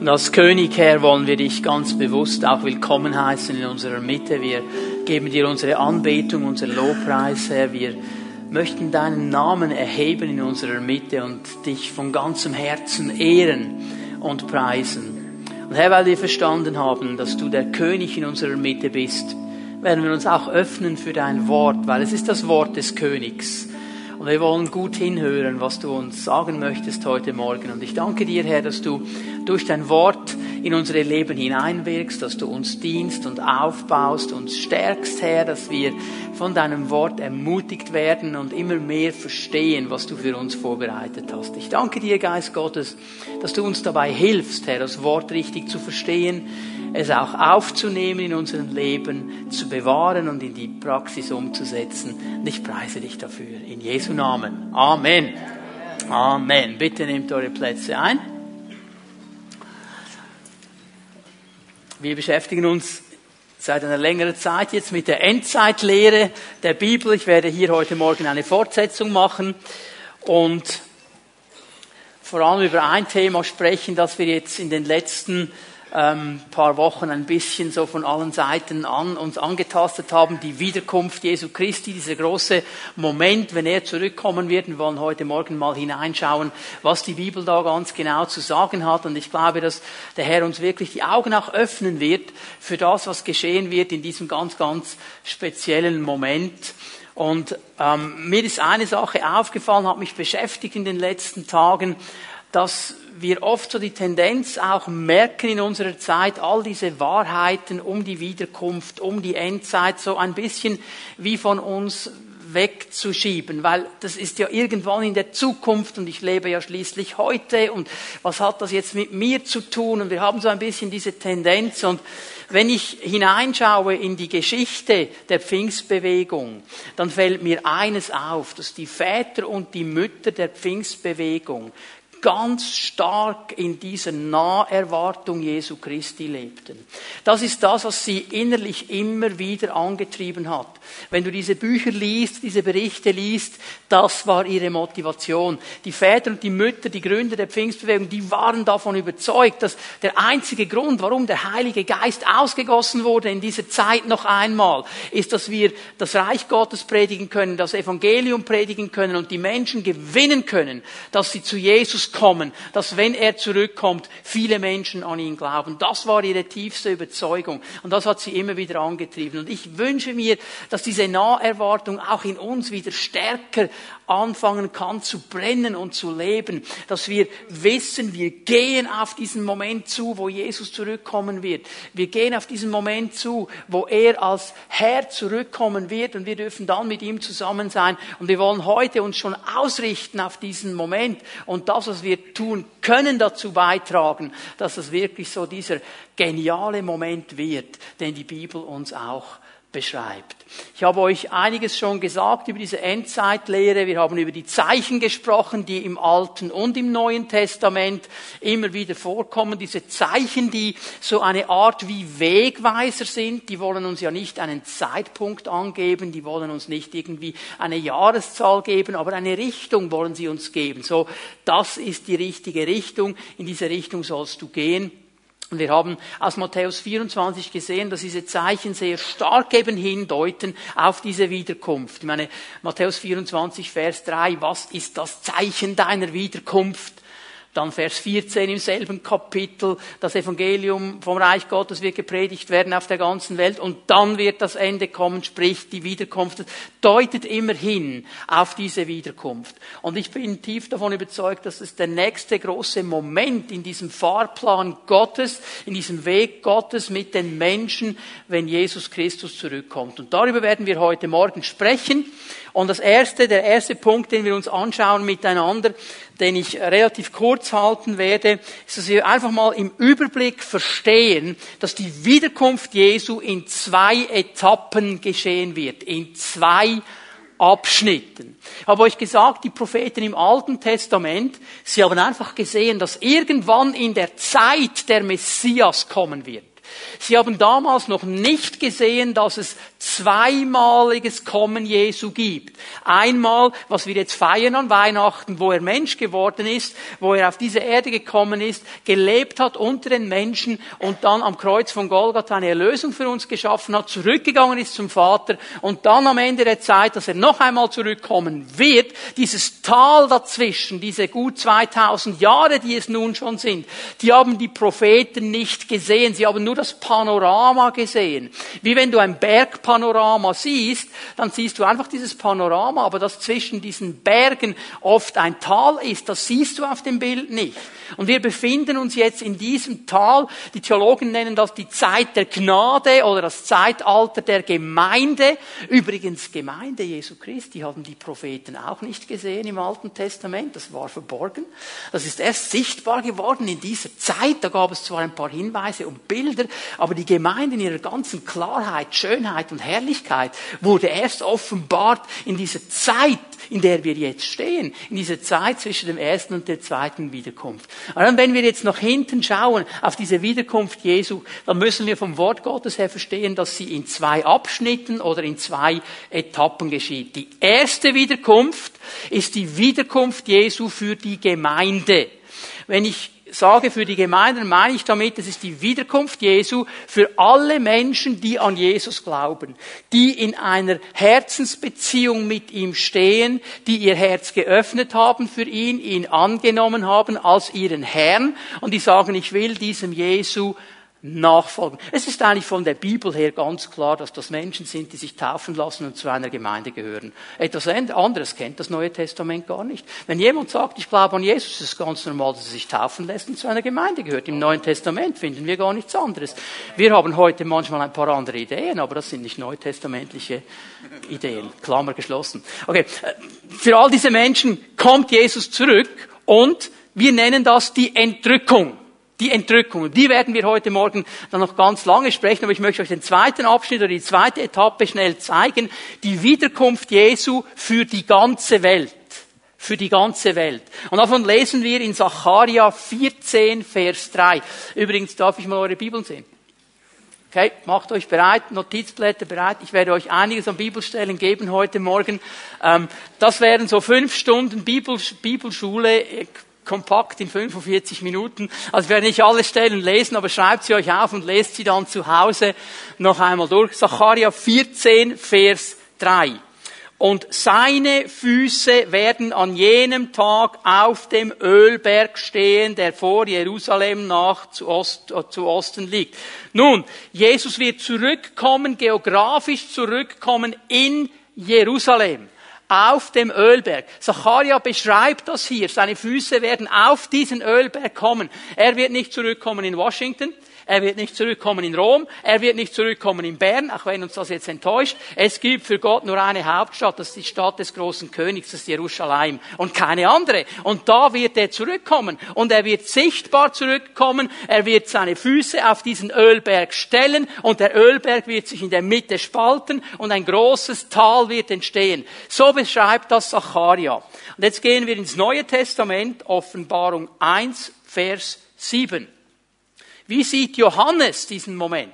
Und als König, Herr, wollen wir dich ganz bewusst auch willkommen heißen in unserer Mitte. Wir geben dir unsere Anbetung, unser Lobpreis, Herr. Wir möchten deinen Namen erheben in unserer Mitte und dich von ganzem Herzen ehren und preisen. Und Herr, weil wir verstanden haben, dass du der König in unserer Mitte bist, werden wir uns auch öffnen für dein Wort, weil es ist das Wort des Königs. Und wir wollen gut hinhören, was du uns sagen möchtest heute Morgen. Und ich danke dir, Herr, dass du durch dein Wort in unsere Leben hineinwirkst, dass du uns dienst und aufbaust, uns stärkst, Herr, dass wir von deinem Wort ermutigt werden und immer mehr verstehen, was du für uns vorbereitet hast. Ich danke dir, Geist Gottes, dass du uns dabei hilfst, Herr, das Wort richtig zu verstehen, es auch aufzunehmen in unserem Leben, zu bewahren und in die Praxis umzusetzen. Und ich preise dich dafür. In Jesu Namen. Amen. Amen. Bitte nehmt eure Plätze ein. Wir beschäftigen uns seit einer längeren Zeit jetzt mit der Endzeitlehre der Bibel. Ich werde hier heute Morgen eine Fortsetzung machen und vor allem über ein Thema sprechen, das wir jetzt in den letzten ähm, paar Wochen ein bisschen so von allen Seiten an uns angetastet haben, die Wiederkunft Jesu Christi, dieser große Moment, wenn er zurückkommen wird. Wir wollen heute Morgen mal hineinschauen, was die Bibel da ganz genau zu sagen hat. Und ich glaube, dass der Herr uns wirklich die Augen auch öffnen wird für das, was geschehen wird in diesem ganz, ganz speziellen Moment. Und ähm, mir ist eine Sache aufgefallen, hat mich beschäftigt in den letzten Tagen, dass wir oft so die Tendenz auch merken in unserer Zeit, all diese Wahrheiten um die Wiederkunft, um die Endzeit, so ein bisschen wie von uns wegzuschieben, weil das ist ja irgendwann in der Zukunft und ich lebe ja schließlich heute. Und was hat das jetzt mit mir zu tun? Und wir haben so ein bisschen diese Tendenz. Und wenn ich hineinschaue in die Geschichte der Pfingstbewegung, dann fällt mir eines auf, dass die Väter und die Mütter der Pfingstbewegung ganz stark in dieser Naherwartung Jesu Christi lebten. Das ist das, was sie innerlich immer wieder angetrieben hat. Wenn du diese Bücher liest, diese Berichte liest, das war ihre Motivation. Die Väter und die Mütter, die Gründer der Pfingstbewegung, die waren davon überzeugt, dass der einzige Grund, warum der Heilige Geist ausgegossen wurde in dieser Zeit noch einmal, ist, dass wir das Reich Gottes predigen können, das Evangelium predigen können und die Menschen gewinnen können, dass sie zu Jesus kommen, dass wenn er zurückkommt, viele Menschen an ihn glauben. Das war ihre tiefste Überzeugung und das hat sie immer wieder angetrieben. Und ich wünsche mir, dass diese Naherwartung auch in uns wieder stärker anfangen kann zu brennen und zu leben, dass wir wissen, wir gehen auf diesen Moment zu, wo Jesus zurückkommen wird. Wir gehen auf diesen Moment zu, wo er als Herr zurückkommen wird und wir dürfen dann mit ihm zusammen sein und wir wollen heute uns schon ausrichten auf diesen Moment und das, was wir tun können, dazu beitragen, dass es wirklich so dieser geniale Moment wird, den die Bibel uns auch beschreibt. Ich habe euch einiges schon gesagt über diese Endzeitlehre. Wir haben über die Zeichen gesprochen, die im Alten und im Neuen Testament immer wieder vorkommen. Diese Zeichen, die so eine Art wie Wegweiser sind, die wollen uns ja nicht einen Zeitpunkt angeben, die wollen uns nicht irgendwie eine Jahreszahl geben, aber eine Richtung wollen sie uns geben. So, das ist die richtige Richtung. In diese Richtung sollst du gehen. Und wir haben aus Matthäus 24 gesehen, dass diese Zeichen sehr stark eben hindeuten auf diese Wiederkunft. Ich meine, Matthäus 24, Vers 3, was ist das Zeichen deiner Wiederkunft? Dann Vers 14 im selben Kapitel, das Evangelium vom Reich Gottes wird gepredigt werden auf der ganzen Welt und dann wird das Ende kommen, sprich die Wiederkunft. Deutet immer hin auf diese Wiederkunft. Und ich bin tief davon überzeugt, dass es der nächste große Moment in diesem Fahrplan Gottes, in diesem Weg Gottes mit den Menschen, wenn Jesus Christus zurückkommt. Und darüber werden wir heute Morgen sprechen. Und das erste, der erste Punkt, den wir uns anschauen miteinander, den ich relativ kurz halten werde, ist, dass wir einfach mal im Überblick verstehen, dass die Wiederkunft Jesu in zwei Etappen geschehen wird, in zwei Abschnitten. Ich habe euch gesagt, die Propheten im Alten Testament, sie haben einfach gesehen, dass irgendwann in der Zeit der Messias kommen wird. Sie haben damals noch nicht gesehen, dass es zweimaliges Kommen Jesu gibt. Einmal, was wir jetzt feiern an Weihnachten, wo er Mensch geworden ist, wo er auf diese Erde gekommen ist, gelebt hat unter den Menschen und dann am Kreuz von Golgatha eine Erlösung für uns geschaffen hat, zurückgegangen ist zum Vater und dann am Ende der Zeit, dass er noch einmal zurückkommen wird, dieses Tal dazwischen, diese gut 2000 Jahre, die es nun schon sind, die haben die Propheten nicht gesehen, sie haben nur das Panorama gesehen. Wie wenn du ein Berg Panorama siehst, dann siehst du einfach dieses Panorama, aber das zwischen diesen Bergen oft ein Tal ist, das siehst du auf dem Bild nicht. Und wir befinden uns jetzt in diesem Tal. Die Theologen nennen das die Zeit der Gnade oder das Zeitalter der Gemeinde. Übrigens, Gemeinde Jesu Christi haben die Propheten auch nicht gesehen im Alten Testament. Das war verborgen. Das ist erst sichtbar geworden in dieser Zeit. Da gab es zwar ein paar Hinweise und Bilder, aber die Gemeinde in ihrer ganzen Klarheit, Schönheit und Herrlichkeit wurde erst offenbart in dieser Zeit, in der wir jetzt stehen, in dieser Zeit zwischen dem ersten und der zweiten Wiederkunft. Und wenn wir jetzt nach hinten schauen auf diese Wiederkunft Jesu, dann müssen wir vom Wort Gottes her verstehen, dass sie in zwei Abschnitten oder in zwei Etappen geschieht. Die erste Wiederkunft ist die Wiederkunft Jesu für die Gemeinde. Wenn ich sage für die Gemeinden, meine ich damit, es ist die Wiederkunft Jesu für alle Menschen, die an Jesus glauben, die in einer Herzensbeziehung mit ihm stehen, die ihr Herz geöffnet haben für ihn, ihn angenommen haben als ihren Herrn. Und die sagen, ich will diesem Jesu nachfolgen. Es ist eigentlich von der Bibel her ganz klar, dass das Menschen sind, die sich taufen lassen und zu einer Gemeinde gehören. Etwas anderes kennt das Neue Testament gar nicht. Wenn jemand sagt, ich glaube an Jesus, ist es ganz normal, dass er sich taufen lässt und zu einer Gemeinde gehört. Im Neuen Testament finden wir gar nichts anderes. Wir haben heute manchmal ein paar andere Ideen, aber das sind nicht neutestamentliche Ideen. Klammer geschlossen. Okay. Für all diese Menschen kommt Jesus zurück und wir nennen das die Entrückung die Entrückung. Die werden wir heute Morgen dann noch ganz lange sprechen, aber ich möchte euch den zweiten Abschnitt oder die zweite Etappe schnell zeigen. Die Wiederkunft Jesu für die ganze Welt. Für die ganze Welt. Und davon lesen wir in Sacharja 14, Vers 3. Übrigens darf ich mal eure Bibeln sehen. Okay, macht euch bereit, Notizblätter bereit. Ich werde euch einiges an Bibelstellen geben heute Morgen. Ähm, das wären so fünf Stunden Bibelschule kompakt in 45 Minuten. Also ich werde nicht alle Stellen lesen, aber schreibt sie euch auf und lest sie dann zu Hause noch einmal durch. Zacharia 14, Vers 3. Und seine Füße werden an jenem Tag auf dem Ölberg stehen, der vor Jerusalem nach zu, Ost, äh, zu Osten liegt. Nun, Jesus wird zurückkommen, geografisch zurückkommen in Jerusalem auf dem Ölberg. Zacharia beschreibt das hier. Seine Füße werden auf diesen Ölberg kommen. Er wird nicht zurückkommen in Washington. Er wird nicht zurückkommen in Rom. Er wird nicht zurückkommen in Bern, auch wenn uns das jetzt enttäuscht. Es gibt für Gott nur eine Hauptstadt. Das ist die Stadt des großen Königs, das ist Jerusalem. Und keine andere. Und da wird er zurückkommen. Und er wird sichtbar zurückkommen. Er wird seine Füße auf diesen Ölberg stellen. Und der Ölberg wird sich in der Mitte spalten. Und ein großes Tal wird entstehen. So beschreibt das Zacharia. Und jetzt gehen wir ins Neue Testament, Offenbarung 1, Vers 7. Wie sieht Johannes diesen Moment?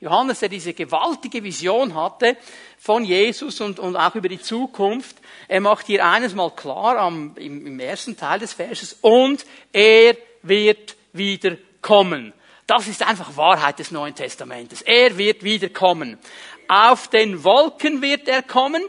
Johannes, der diese gewaltige Vision hatte von Jesus und, und auch über die Zukunft, er macht hier eines mal klar am, im, im ersten Teil des Verses, und er wird wieder kommen. Das ist einfach Wahrheit des Neuen Testamentes. Er wird wieder kommen. Auf den Wolken wird er kommen.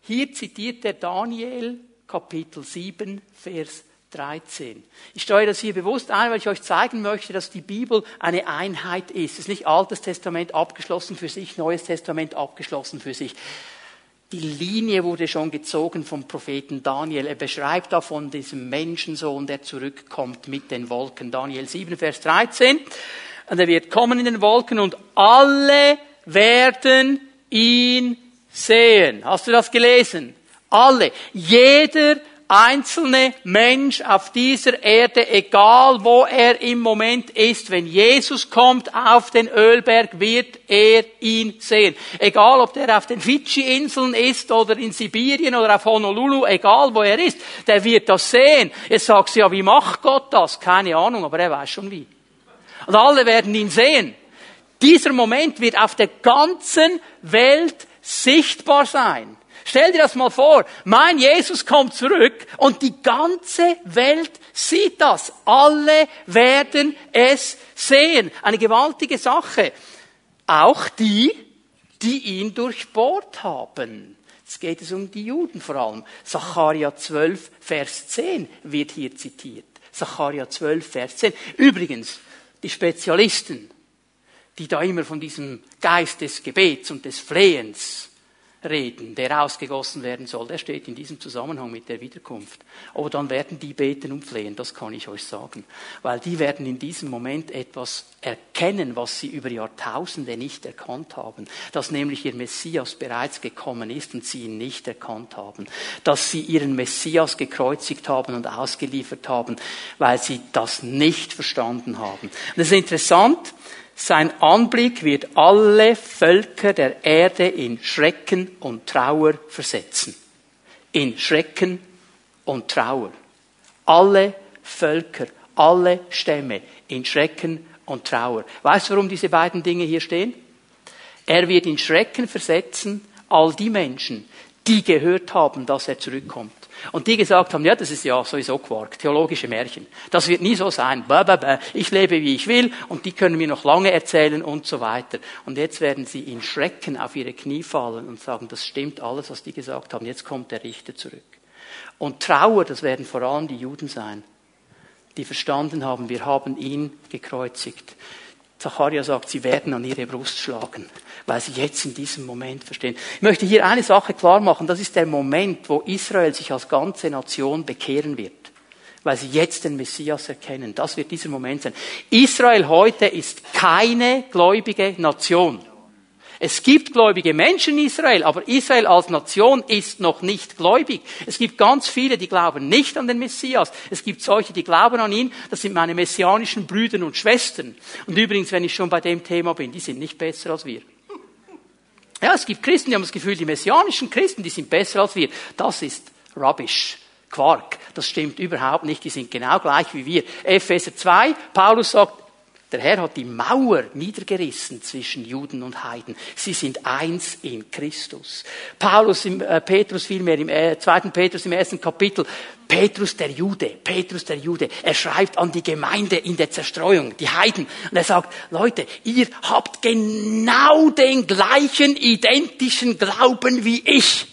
Hier zitiert der Daniel Kapitel 7, Vers 13. Ich steuere das hier bewusst ein, weil ich euch zeigen möchte, dass die Bibel eine Einheit ist. Es ist nicht Altes Testament abgeschlossen für sich, Neues Testament abgeschlossen für sich. Die Linie wurde schon gezogen vom Propheten Daniel. Er beschreibt da von diesem Menschensohn, der zurückkommt mit den Wolken. Daniel 7, Vers 13. Und er wird kommen in den Wolken und alle werden ihn sehen. Hast du das gelesen? Alle. Jeder einzelne Mensch auf dieser Erde, egal wo er im Moment ist, wenn Jesus kommt auf den Ölberg, wird er ihn sehen. Egal, ob der auf den Fidschi-Inseln ist oder in Sibirien oder auf Honolulu, egal wo er ist, der wird das sehen. Jetzt sagst du ja, wie macht Gott das? Keine Ahnung, aber er weiß schon wie. Und alle werden ihn sehen. Dieser Moment wird auf der ganzen Welt sichtbar sein. Stell dir das mal vor, mein Jesus kommt zurück und die ganze Welt sieht das. Alle werden es sehen. Eine gewaltige Sache. Auch die, die ihn durchbohrt haben. Jetzt geht es um die Juden vor allem. Zacharia 12, Vers 10 wird hier zitiert. Zacharia 12, Vers 10. Übrigens, die Spezialisten, die da immer von diesem Geist des Gebets und des Flehens reden, der ausgegossen werden soll, der steht in diesem Zusammenhang mit der Wiederkunft. Aber dann werden die beten und flehen, das kann ich euch sagen. Weil die werden in diesem Moment etwas erkennen, was sie über Jahrtausende nicht erkannt haben. Dass nämlich ihr Messias bereits gekommen ist und sie ihn nicht erkannt haben. Dass sie ihren Messias gekreuzigt haben und ausgeliefert haben, weil sie das nicht verstanden haben. Und das ist interessant, sein Anblick wird alle Völker der Erde in Schrecken und Trauer versetzen. In Schrecken und Trauer. Alle Völker, alle Stämme in Schrecken und Trauer. Weißt du, warum diese beiden Dinge hier stehen? Er wird in Schrecken versetzen all die Menschen, die gehört haben, dass er zurückkommt. Und die gesagt haben, ja, das ist ja sowieso Quark, theologische Märchen. Das wird nie so sein. Ich lebe, wie ich will und die können mir noch lange erzählen und so weiter. Und jetzt werden sie in Schrecken auf ihre Knie fallen und sagen, das stimmt alles, was die gesagt haben. Jetzt kommt der Richter zurück. Und Trauer, das werden vor allem die Juden sein, die verstanden haben, wir haben ihn gekreuzigt. Zacharia sagt, sie werden an ihre Brust schlagen, weil sie jetzt in diesem Moment verstehen. Ich möchte hier eine Sache klar machen, das ist der Moment, wo Israel sich als ganze Nation bekehren wird, weil sie jetzt den Messias erkennen. Das wird dieser Moment sein. Israel heute ist keine gläubige Nation. Es gibt gläubige Menschen in Israel, aber Israel als Nation ist noch nicht gläubig. Es gibt ganz viele, die glauben nicht an den Messias. Es gibt solche, die glauben an ihn. Das sind meine messianischen Brüder und Schwestern. Und übrigens, wenn ich schon bei dem Thema bin, die sind nicht besser als wir. Ja, es gibt Christen, die haben das Gefühl, die messianischen Christen, die sind besser als wir. Das ist rubbish. Quark. Das stimmt überhaupt nicht. Die sind genau gleich wie wir. Epheser 2, Paulus sagt, der Herr hat die Mauer niedergerissen zwischen Juden und Heiden. Sie sind eins in Christus. Paulus, im, äh, Petrus vielmehr im äh, zweiten Petrus im ersten Kapitel. Petrus der Jude, Petrus der Jude. Er schreibt an die Gemeinde in der Zerstreuung, die Heiden. Und er sagt, Leute, ihr habt genau den gleichen identischen Glauben wie ich.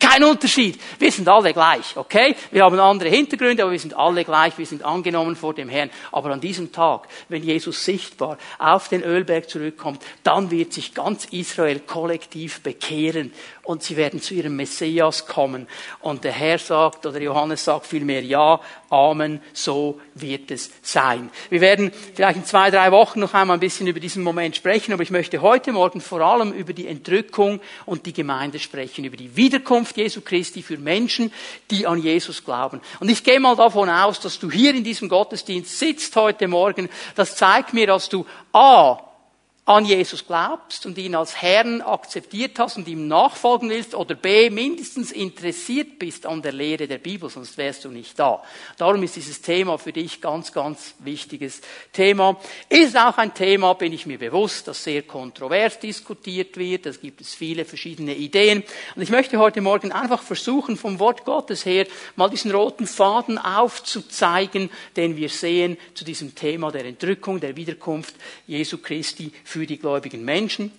Kein Unterschied. Wir sind alle gleich, okay? Wir haben andere Hintergründe, aber wir sind alle gleich. Wir sind angenommen vor dem Herrn. Aber an diesem Tag, wenn Jesus sichtbar auf den Ölberg zurückkommt, dann wird sich ganz Israel kollektiv bekehren und sie werden zu ihrem Messias kommen. Und der Herr sagt, oder Johannes sagt vielmehr, ja, Amen, so wird es sein. Wir werden vielleicht in zwei, drei Wochen noch einmal ein bisschen über diesen Moment sprechen, aber ich möchte heute Morgen vor allem über die Entrückung und die Gemeinde sprechen, über die Wiederkunft Jesu Christi für Menschen, die an Jesus glauben. Und ich gehe mal davon aus, dass du hier in diesem Gottesdienst sitzt heute Morgen. Das zeigt mir, dass du A, an Jesus glaubst und ihn als Herrn akzeptiert hast und ihm nachfolgen willst oder B, mindestens interessiert bist an der Lehre der Bibel, sonst wärst du nicht da. Darum ist dieses Thema für dich ganz, ganz wichtiges Thema. Ist auch ein Thema, bin ich mir bewusst, das sehr kontrovers diskutiert wird. Es gibt es viele verschiedene Ideen. Und ich möchte heute Morgen einfach versuchen, vom Wort Gottes her mal diesen roten Faden aufzuzeigen, den wir sehen zu diesem Thema der Entrückung, der Wiederkunft Jesu Christi für für die gläubigen Menschen.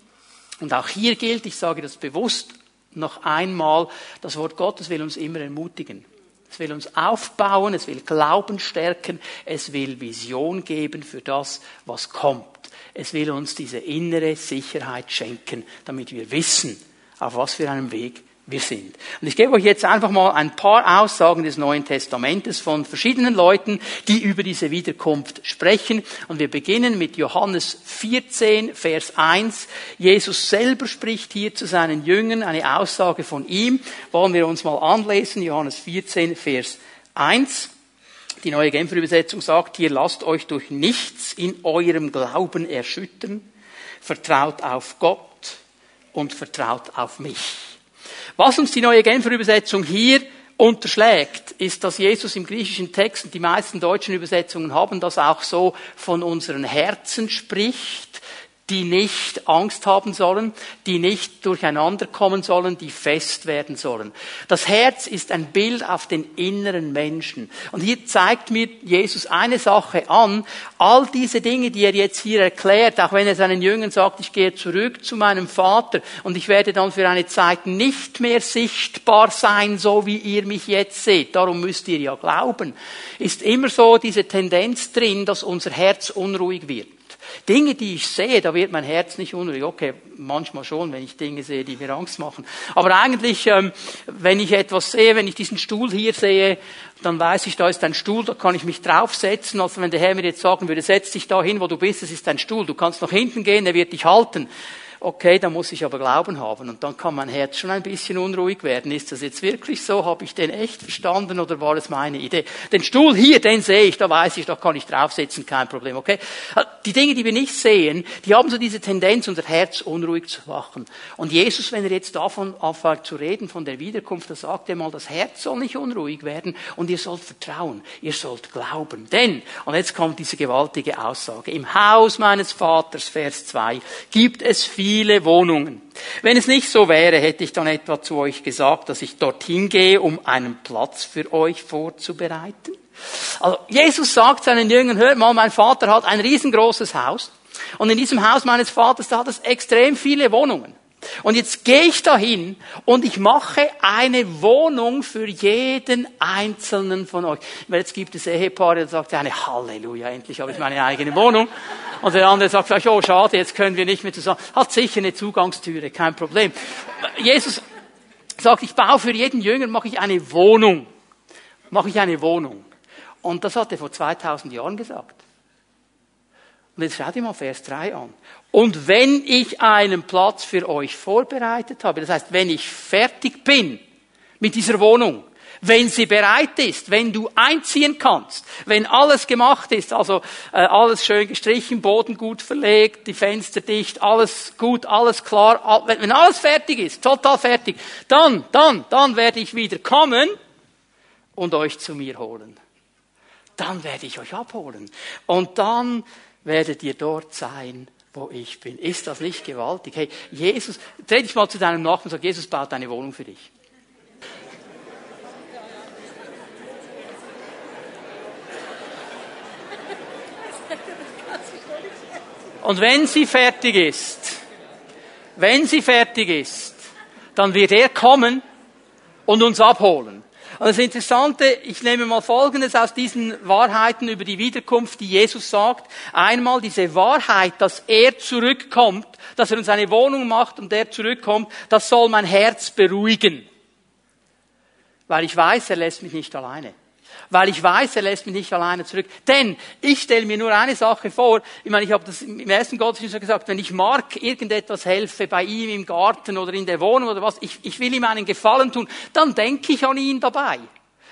Und auch hier gilt, ich sage das bewusst noch einmal, das Wort Gottes will uns immer ermutigen. Es will uns aufbauen, es will Glauben stärken, es will Vision geben für das, was kommt. Es will uns diese innere Sicherheit schenken, damit wir wissen, auf was für einem Weg wir sind. Und ich gebe euch jetzt einfach mal ein paar Aussagen des Neuen Testamentes von verschiedenen Leuten, die über diese Wiederkunft sprechen. Und wir beginnen mit Johannes 14, Vers 1. Jesus selber spricht hier zu seinen Jüngern eine Aussage von ihm. Wollen wir uns mal anlesen. Johannes 14, Vers 1. Die neue Genfer Übersetzung sagt hier, lasst euch durch nichts in eurem Glauben erschüttern. Vertraut auf Gott und vertraut auf mich. Was uns die neue Genfer Übersetzung hier unterschlägt, ist, dass Jesus im griechischen Text, und die meisten deutschen Übersetzungen haben das auch so, von unseren Herzen spricht, die nicht Angst haben sollen, die nicht durcheinander kommen sollen, die fest werden sollen. Das Herz ist ein Bild auf den inneren Menschen. Und hier zeigt mir Jesus eine Sache an. All diese Dinge, die er jetzt hier erklärt, auch wenn er seinen Jüngern sagt, ich gehe zurück zu meinem Vater und ich werde dann für eine Zeit nicht mehr sichtbar sein, so wie ihr mich jetzt seht. Darum müsst ihr ja glauben. Ist immer so diese Tendenz drin, dass unser Herz unruhig wird. Dinge, die ich sehe, da wird mein Herz nicht unruhig. Okay, manchmal schon, wenn ich Dinge sehe, die mir Angst machen. Aber eigentlich, ähm, wenn ich etwas sehe, wenn ich diesen Stuhl hier sehe, dann weiß ich, da ist ein Stuhl, da kann ich mich draufsetzen. Also wenn der Herr mir jetzt sagen würde, setz dich da hin, wo du bist, es ist ein Stuhl, du kannst nach hinten gehen, er wird dich halten okay, da muss ich aber Glauben haben. Und dann kann mein Herz schon ein bisschen unruhig werden. Ist das jetzt wirklich so? Habe ich den echt verstanden oder war es meine Idee? Den Stuhl hier, den sehe ich, da weiß ich, da kann ich draufsetzen, kein Problem, okay? Die Dinge, die wir nicht sehen, die haben so diese Tendenz, unser Herz unruhig zu machen. Und Jesus, wenn er jetzt davon anfängt zu reden, von der Wiederkunft, da sagt er mal, das Herz soll nicht unruhig werden und ihr sollt vertrauen, ihr sollt glauben. Denn, und jetzt kommt diese gewaltige Aussage, im Haus meines Vaters, Vers 2, gibt es viel viele Wohnungen. Wenn es nicht so wäre, hätte ich dann etwa zu euch gesagt, dass ich dorthin gehe, um einen Platz für euch vorzubereiten. Also Jesus sagt seinen Jüngern, hört mal, mein Vater hat ein riesengroßes Haus. Und in diesem Haus meines Vaters, da hat es extrem viele Wohnungen. Und jetzt gehe ich dahin und ich mache eine Wohnung für jeden einzelnen von euch. Weil jetzt gibt es Ehepaare, da sagt eine Halleluja, endlich habe ich meine eigene Wohnung. Und der andere sagt vielleicht, oh schade, jetzt können wir nicht mehr zusammen. Hat sicher eine Zugangstüre, kein Problem. Jesus sagt, ich baue für jeden Jünger, mache ich eine Wohnung. Mache ich eine Wohnung. Und das hat er vor 2000 Jahren gesagt. Und jetzt schaut ihr mal Vers 3 an. Und wenn ich einen Platz für euch vorbereitet habe, das heißt, wenn ich fertig bin mit dieser Wohnung, wenn sie bereit ist, wenn du einziehen kannst, wenn alles gemacht ist, also äh, alles schön gestrichen, Boden gut verlegt, die Fenster dicht, alles gut, alles klar, all, wenn, wenn alles fertig ist, total fertig, dann, dann, dann werde ich wieder kommen und euch zu mir holen. Dann werde ich euch abholen. Und dann werdet ihr dort sein, wo ich bin. Ist das nicht gewaltig? Hey, Jesus, dreh dich mal zu deinem Nachbarn und sag, Jesus baut eine Wohnung für dich. Und wenn sie fertig ist, wenn sie fertig ist, dann wird er kommen und uns abholen. Und das Interessante, ich nehme mal Folgendes aus diesen Wahrheiten über die Wiederkunft, die Jesus sagt. Einmal diese Wahrheit, dass er zurückkommt, dass er uns eine Wohnung macht und er zurückkommt, das soll mein Herz beruhigen. Weil ich weiß, er lässt mich nicht alleine weil ich weiß, er lässt mich nicht alleine zurück. Denn ich stelle mir nur eine Sache vor, ich meine, ich habe das im ersten Gottesdienst gesagt, wenn ich Mark irgendetwas helfe, bei ihm im Garten oder in der Wohnung oder was, ich, ich will ihm einen Gefallen tun, dann denke ich an ihn dabei.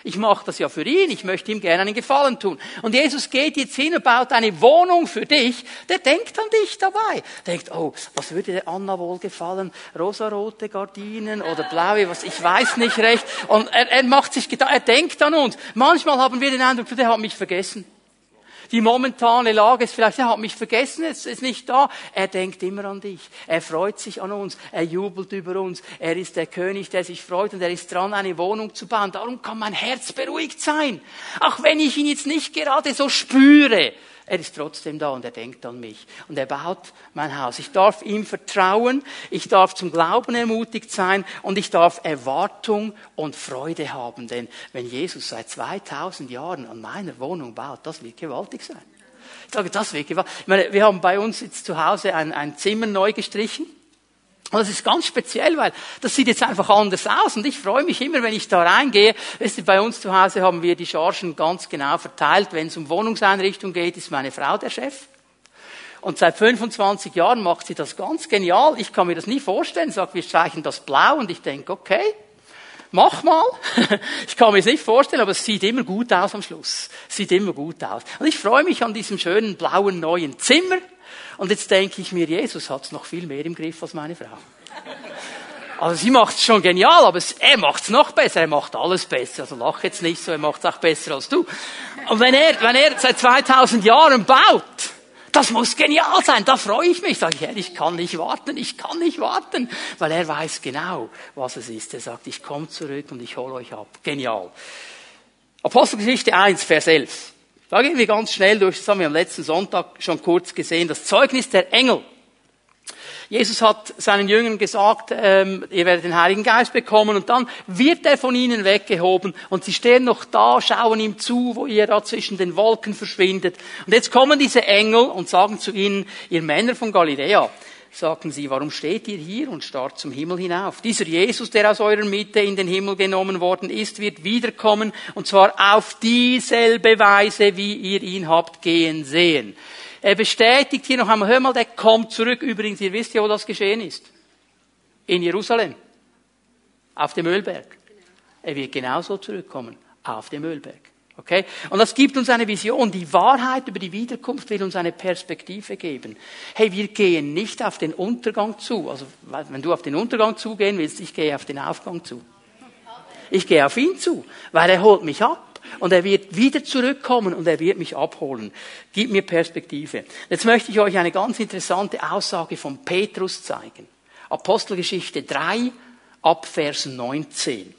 Ich mache das ja für ihn, ich möchte ihm gerne einen Gefallen tun. Und Jesus geht jetzt hin und baut eine Wohnung für dich, der denkt an dich dabei. Denkt, oh, was würde der Anna wohl gefallen? Rosarote Gardinen oder blaue, was, ich weiß nicht recht. Und er, er macht sich Gedanken, er denkt an uns. Manchmal haben wir den Eindruck, der hat mich vergessen. Die momentane Lage ist vielleicht, er hat mich vergessen, es ist nicht da. Er denkt immer an dich. Er freut sich an uns. Er jubelt über uns. Er ist der König, der sich freut und er ist dran, eine Wohnung zu bauen. Darum kann mein Herz beruhigt sein. Auch wenn ich ihn jetzt nicht gerade so spüre. Er ist trotzdem da und er denkt an mich. Und er baut mein Haus. Ich darf ihm vertrauen, ich darf zum Glauben ermutigt sein und ich darf Erwartung und Freude haben. Denn wenn Jesus seit 2000 Jahren an meiner Wohnung baut, das wird gewaltig sein. Ich sage, das wird gewaltig. Ich meine, wir haben bei uns jetzt zu Hause ein, ein Zimmer neu gestrichen. Und das ist ganz speziell, weil das sieht jetzt einfach anders aus. Und ich freue mich immer, wenn ich da reingehe. Weißt du, bei uns zu Hause haben wir die Chargen ganz genau verteilt. Wenn es um Wohnungseinrichtung geht, ist meine Frau der Chef. Und seit 25 Jahren macht sie das ganz genial. Ich kann mir das nie vorstellen. Sagt, wir streichen das blau. Und ich denke, okay, mach mal. Ich kann mir es nicht vorstellen, aber es sieht immer gut aus am Schluss. Sieht immer gut aus. Und ich freue mich an diesem schönen blauen neuen Zimmer. Und jetzt denke ich mir, Jesus hat es noch viel mehr im Griff als meine Frau. Also sie macht es schon genial, aber er macht es noch besser. Er macht alles besser. Also lach jetzt nicht so, er macht es auch besser als du. Und wenn er, wenn er seit 2000 Jahren baut, Das muss genial sein, da freue ich mich. Sag ich, Herr, ich kann nicht warten, ich kann nicht warten. Weil er weiß genau, was es ist. Er sagt, ich komme zurück und ich hole euch ab. Genial. Apostelgeschichte 1, Vers 11. Da gehen wir ganz schnell durch, das haben wir am letzten Sonntag schon kurz gesehen, das Zeugnis der Engel. Jesus hat seinen Jüngern gesagt, ähm, ihr werdet den Heiligen Geist bekommen und dann wird er von ihnen weggehoben und sie stehen noch da, schauen ihm zu, wo ihr da zwischen den Wolken verschwindet. Und jetzt kommen diese Engel und sagen zu ihnen, ihr Männer von Galiläa, sagten sie, warum steht ihr hier und starrt zum Himmel hinauf? Dieser Jesus, der aus eurer Mitte in den Himmel genommen worden ist, wird wiederkommen und zwar auf dieselbe Weise, wie ihr ihn habt gehen sehen. Er bestätigt hier noch einmal, hör mal, der kommt zurück. Übrigens, ihr wisst ja, wo das geschehen ist. In Jerusalem. Auf dem Ölberg. Er wird genauso zurückkommen. Auf dem Ölberg. Okay? Und das gibt uns eine Vision. Die Wahrheit über die Wiederkunft will uns eine Perspektive geben. Hey, wir gehen nicht auf den Untergang zu. Also, wenn du auf den Untergang zugehen willst, ich gehe auf den Aufgang zu. Ich gehe auf ihn zu, weil er holt mich ab und er wird wieder zurückkommen und er wird mich abholen. Gib mir Perspektive. Jetzt möchte ich euch eine ganz interessante Aussage von Petrus zeigen. Apostelgeschichte 3 ab Vers 19.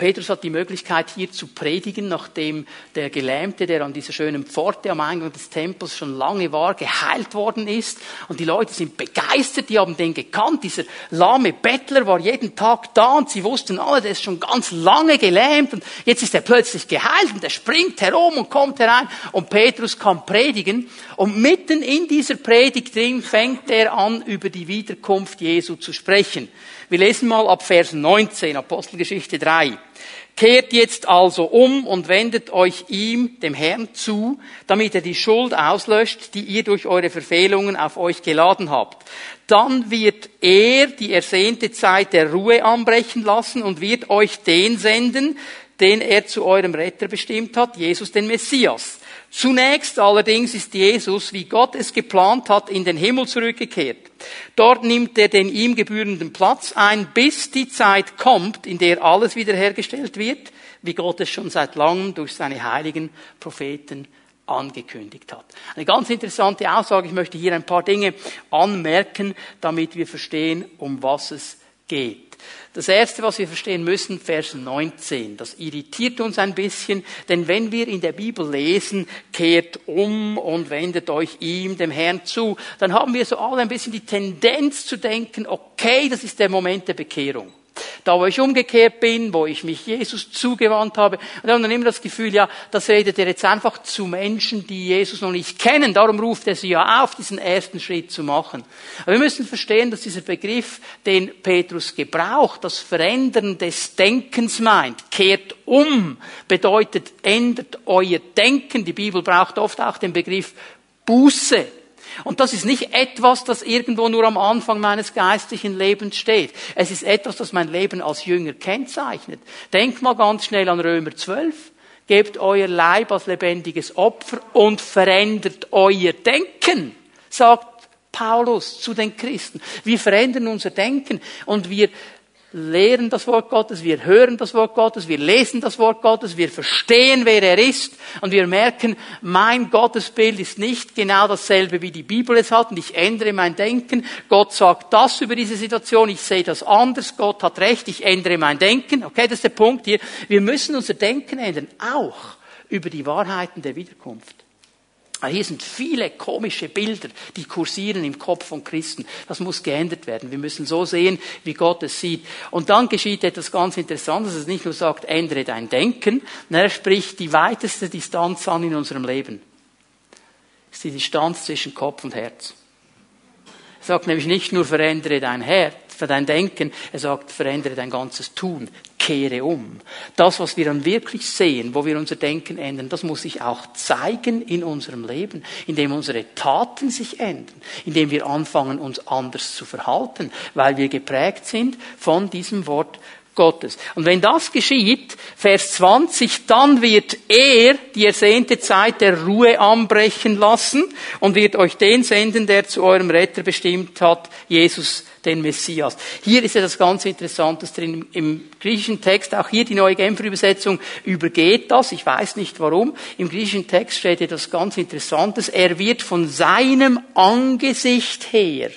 Petrus hat die Möglichkeit, hier zu predigen, nachdem der Gelähmte, der an dieser schönen Pforte am Eingang des Tempels schon lange war, geheilt worden ist. Und die Leute sind begeistert, die haben den gekannt. Dieser lahme Bettler war jeden Tag da und sie wussten alle, der ist schon ganz lange gelähmt und jetzt ist er plötzlich geheilt und er springt herum und kommt herein und Petrus kann predigen. Und mitten in dieser Predigt drin fängt er an, über die Wiederkunft Jesu zu sprechen. Wir lesen mal ab Vers 19, Apostelgeschichte 3. Kehrt jetzt also um und wendet euch ihm, dem Herrn, zu, damit er die Schuld auslöscht, die ihr durch eure Verfehlungen auf euch geladen habt. Dann wird er die ersehnte Zeit der Ruhe anbrechen lassen und wird euch den senden, den er zu eurem Retter bestimmt hat, Jesus den Messias. Zunächst allerdings ist Jesus, wie Gott es geplant hat, in den Himmel zurückgekehrt. Dort nimmt er den ihm gebührenden Platz ein, bis die Zeit kommt, in der alles wiederhergestellt wird, wie Gott es schon seit langem durch seine heiligen Propheten angekündigt hat. Eine ganz interessante Aussage. Ich möchte hier ein paar Dinge anmerken, damit wir verstehen, um was es geht. Das erste, was wir verstehen müssen, Vers 19. Das irritiert uns ein bisschen, denn wenn wir in der Bibel lesen, kehrt um und wendet euch ihm, dem Herrn zu, dann haben wir so alle ein bisschen die Tendenz zu denken, okay, das ist der Moment der Bekehrung. Da, wo ich umgekehrt bin, wo ich mich Jesus zugewandt habe. Und dann immer das Gefühl, ja, das redet er jetzt einfach zu Menschen, die Jesus noch nicht kennen. Darum ruft er sie ja auf, diesen ersten Schritt zu machen. Aber wir müssen verstehen, dass dieser Begriff, den Petrus gebraucht, das Verändern des Denkens meint. Kehrt um bedeutet, ändert euer Denken. Die Bibel braucht oft auch den Begriff Buße. Und das ist nicht etwas, das irgendwo nur am Anfang meines geistlichen Lebens steht. Es ist etwas, das mein Leben als Jünger kennzeichnet. Denk mal ganz schnell an Römer 12. Gebt euer Leib als lebendiges Opfer und verändert euer Denken, sagt Paulus zu den Christen. Wir verändern unser Denken und wir lehren das Wort Gottes, wir hören das Wort Gottes, wir lesen das Wort Gottes, wir verstehen, wer er ist und wir merken, mein Gottesbild ist nicht genau dasselbe, wie die Bibel es hat und ich ändere mein Denken. Gott sagt das über diese Situation, ich sehe das anders, Gott hat recht, ich ändere mein Denken. Okay, das ist der Punkt hier. Wir müssen unser Denken ändern, auch über die Wahrheiten der Wiederkunft. Ah, hier sind viele komische Bilder, die kursieren im Kopf von Christen. Das muss geändert werden. Wir müssen so sehen, wie Gott es sieht. Und dann geschieht etwas ganz Interessantes, es nicht nur sagt, ändere dein Denken, er spricht die weiteste Distanz an in unserem Leben. Das ist die Distanz zwischen Kopf und Herz. Er sagt nämlich nicht nur, verändere dein Herz, für dein Denken, er sagt, verändere dein ganzes Tun, kehre um. Das, was wir dann wirklich sehen, wo wir unser Denken ändern, das muss sich auch zeigen in unserem Leben, indem unsere Taten sich ändern, indem wir anfangen, uns anders zu verhalten, weil wir geprägt sind von diesem Wort Gottes. Und wenn das geschieht, Vers 20, dann wird er die ersehnte Zeit der Ruhe anbrechen lassen und wird euch den senden, der zu eurem Retter bestimmt hat, Jesus den Messias. Hier ist ja das ganz Interessante drin. Im griechischen Text, auch hier die neue Genfer Übersetzung, übergeht das. Ich weiß nicht warum. Im griechischen Text steht etwas ganz Interessantes. Er wird von seinem Angesicht her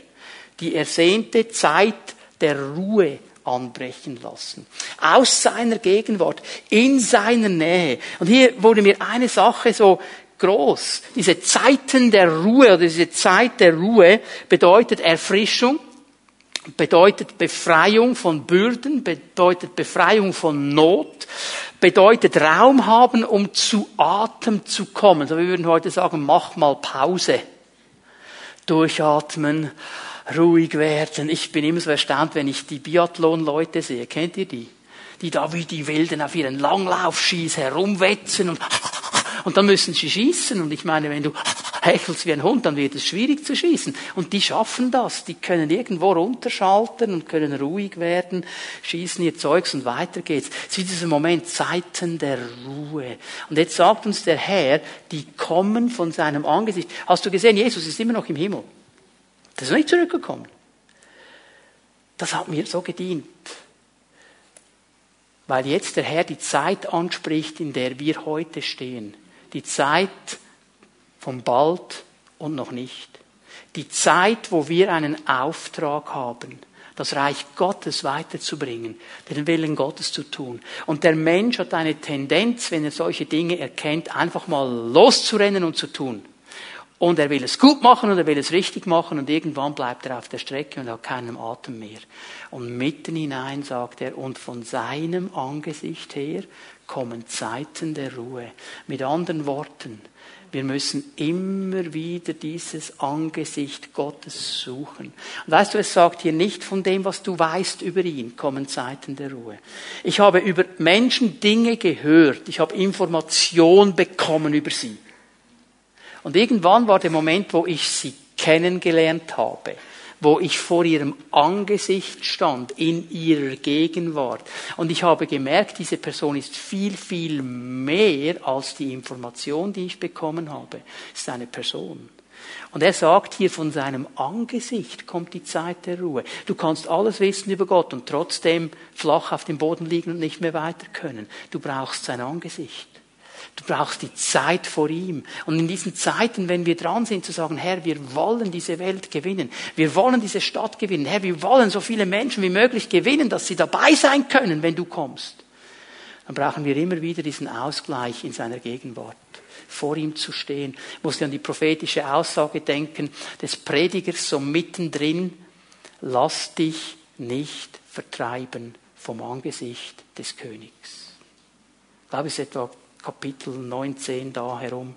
die ersehnte Zeit der Ruhe anbrechen lassen. Aus seiner Gegenwart, in seiner Nähe. Und hier wurde mir eine Sache so groß. Diese Zeiten der Ruhe oder diese Zeit der Ruhe bedeutet Erfrischung, bedeutet Befreiung von Bürden, bedeutet Befreiung von Not, bedeutet Raum haben, um zu Atem zu kommen. So wir würden heute sagen, mach mal Pause. Durchatmen, ruhig werden. Ich bin immer so erstaunt, wenn ich die Biathlon-Leute sehe. Kennt ihr die? Die da wie die Wilden auf ihren Langlaufschieß herumwetzen und, und dann müssen sie schießen. Und ich meine, wenn du hechelst wie ein Hund, dann wird es schwierig zu schießen. Und die schaffen das. Die können irgendwo runterschalten und können ruhig werden, schießen ihr Zeugs und weiter geht's. Es ist dieser Moment Zeiten der Ruhe. Und jetzt sagt uns der Herr, die kommen von seinem Angesicht. Hast du gesehen, Jesus ist immer noch im Himmel. Das ist nicht zurückgekommen. Das hat mir so gedient. Weil jetzt der Herr die Zeit anspricht, in der wir heute stehen. Die Zeit von bald und noch nicht. Die Zeit, wo wir einen Auftrag haben, das Reich Gottes weiterzubringen, den Willen Gottes zu tun. Und der Mensch hat eine Tendenz, wenn er solche Dinge erkennt, einfach mal loszurennen und zu tun. Und er will es gut machen und er will es richtig machen und irgendwann bleibt er auf der Strecke und hat keinen Atem mehr. Und mitten hinein sagt er, und von seinem Angesicht her kommen Zeiten der Ruhe. Mit anderen Worten, wir müssen immer wieder dieses Angesicht Gottes suchen. Und weißt du, es sagt hier nicht von dem, was du weißt über ihn, kommen Zeiten der Ruhe. Ich habe über Menschen Dinge gehört, ich habe Information bekommen über sie. Und irgendwann war der Moment, wo ich sie kennengelernt habe, wo ich vor ihrem Angesicht stand, in ihrer Gegenwart. Und ich habe gemerkt, diese Person ist viel, viel mehr als die Information, die ich bekommen habe. Es ist eine Person. Und er sagt hier, von seinem Angesicht kommt die Zeit der Ruhe. Du kannst alles wissen über Gott und trotzdem flach auf dem Boden liegen und nicht mehr weiter können. Du brauchst sein Angesicht. Du brauchst die Zeit vor ihm. Und in diesen Zeiten, wenn wir dran sind, zu sagen, Herr, wir wollen diese Welt gewinnen. Wir wollen diese Stadt gewinnen. Herr, wir wollen so viele Menschen wie möglich gewinnen, dass sie dabei sein können, wenn du kommst. Dann brauchen wir immer wieder diesen Ausgleich in seiner Gegenwart. Vor ihm zu stehen. Ich musste an die prophetische Aussage denken des Predigers so mittendrin. Lass dich nicht vertreiben vom Angesicht des Königs. Ich glaube, es ist etwa Kapitel 19 da herum.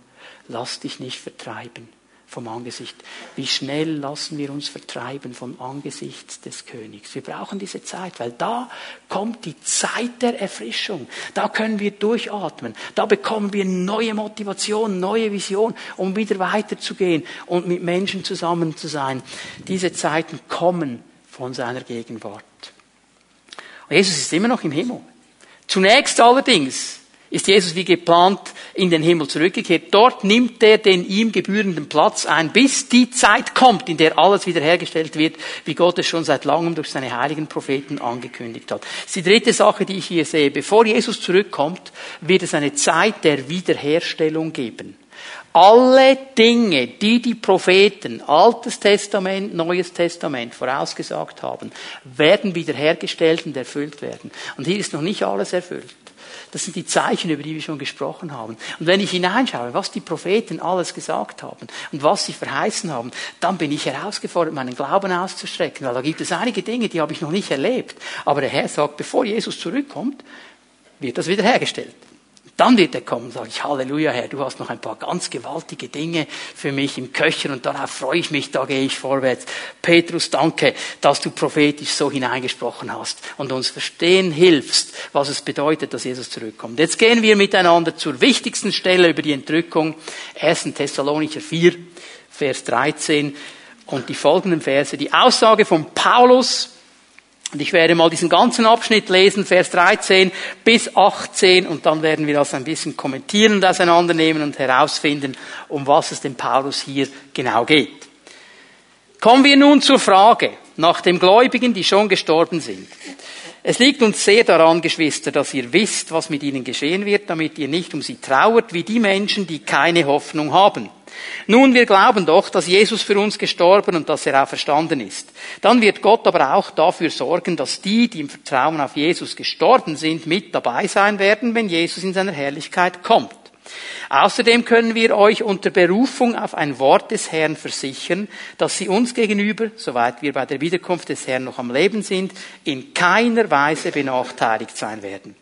Lass dich nicht vertreiben vom Angesicht. Wie schnell lassen wir uns vertreiben vom Angesicht des Königs? Wir brauchen diese Zeit, weil da kommt die Zeit der Erfrischung. Da können wir durchatmen. Da bekommen wir neue Motivation, neue Vision, um wieder weiterzugehen und mit Menschen zusammen zu sein. Diese Zeiten kommen von seiner Gegenwart. Jesus ist immer noch im Himmel. Zunächst allerdings ist Jesus wie geplant in den Himmel zurückgekehrt. Dort nimmt er den ihm gebührenden Platz ein, bis die Zeit kommt, in der alles wiederhergestellt wird, wie Gott es schon seit langem durch seine heiligen Propheten angekündigt hat. Das ist die dritte Sache, die ich hier sehe. Bevor Jesus zurückkommt, wird es eine Zeit der Wiederherstellung geben. Alle Dinge, die die Propheten, Altes Testament, Neues Testament vorausgesagt haben, werden wiederhergestellt und erfüllt werden. Und hier ist noch nicht alles erfüllt. Das sind die Zeichen, über die wir schon gesprochen haben. Und wenn ich hineinschaue, was die Propheten alles gesagt haben und was sie verheißen haben, dann bin ich herausgefordert, meinen Glauben auszustrecken, weil da gibt es einige Dinge, die habe ich noch nicht erlebt. Aber der Herr sagt, bevor Jesus zurückkommt, wird das wiederhergestellt. Dann wird er kommen, sage ich, Halleluja, Herr, du hast noch ein paar ganz gewaltige Dinge für mich im Köcher und darauf freue ich mich, da gehe ich vorwärts. Petrus, danke, dass du prophetisch so hineingesprochen hast und uns verstehen hilfst, was es bedeutet, dass Jesus zurückkommt. Jetzt gehen wir miteinander zur wichtigsten Stelle über die Entrückung, 1. Thessalonicher 4, Vers 13 und die folgenden Verse. Die Aussage von Paulus, Und ich werde mal diesen ganzen Abschnitt lesen, Vers 13 bis 18, und dann werden wir das ein bisschen kommentieren und auseinandernehmen und herausfinden, um was es dem Paulus hier genau geht. Kommen wir nun zur Frage nach den Gläubigen, die schon gestorben sind. Es liegt uns sehr daran, Geschwister, dass ihr wisst, was mit ihnen geschehen wird, damit ihr nicht um sie trauert, wie die Menschen, die keine Hoffnung haben. Nun, wir glauben doch, dass Jesus für uns gestorben und dass er auch verstanden ist. Dann wird Gott aber auch dafür sorgen, dass die, die im Vertrauen auf Jesus gestorben sind, mit dabei sein werden, wenn Jesus in seiner Herrlichkeit kommt. Außerdem können wir euch unter Berufung auf ein Wort des Herrn versichern, dass sie uns gegenüber, soweit wir bei der Wiederkunft des Herrn noch am Leben sind, in keiner Weise benachteiligt sein werden.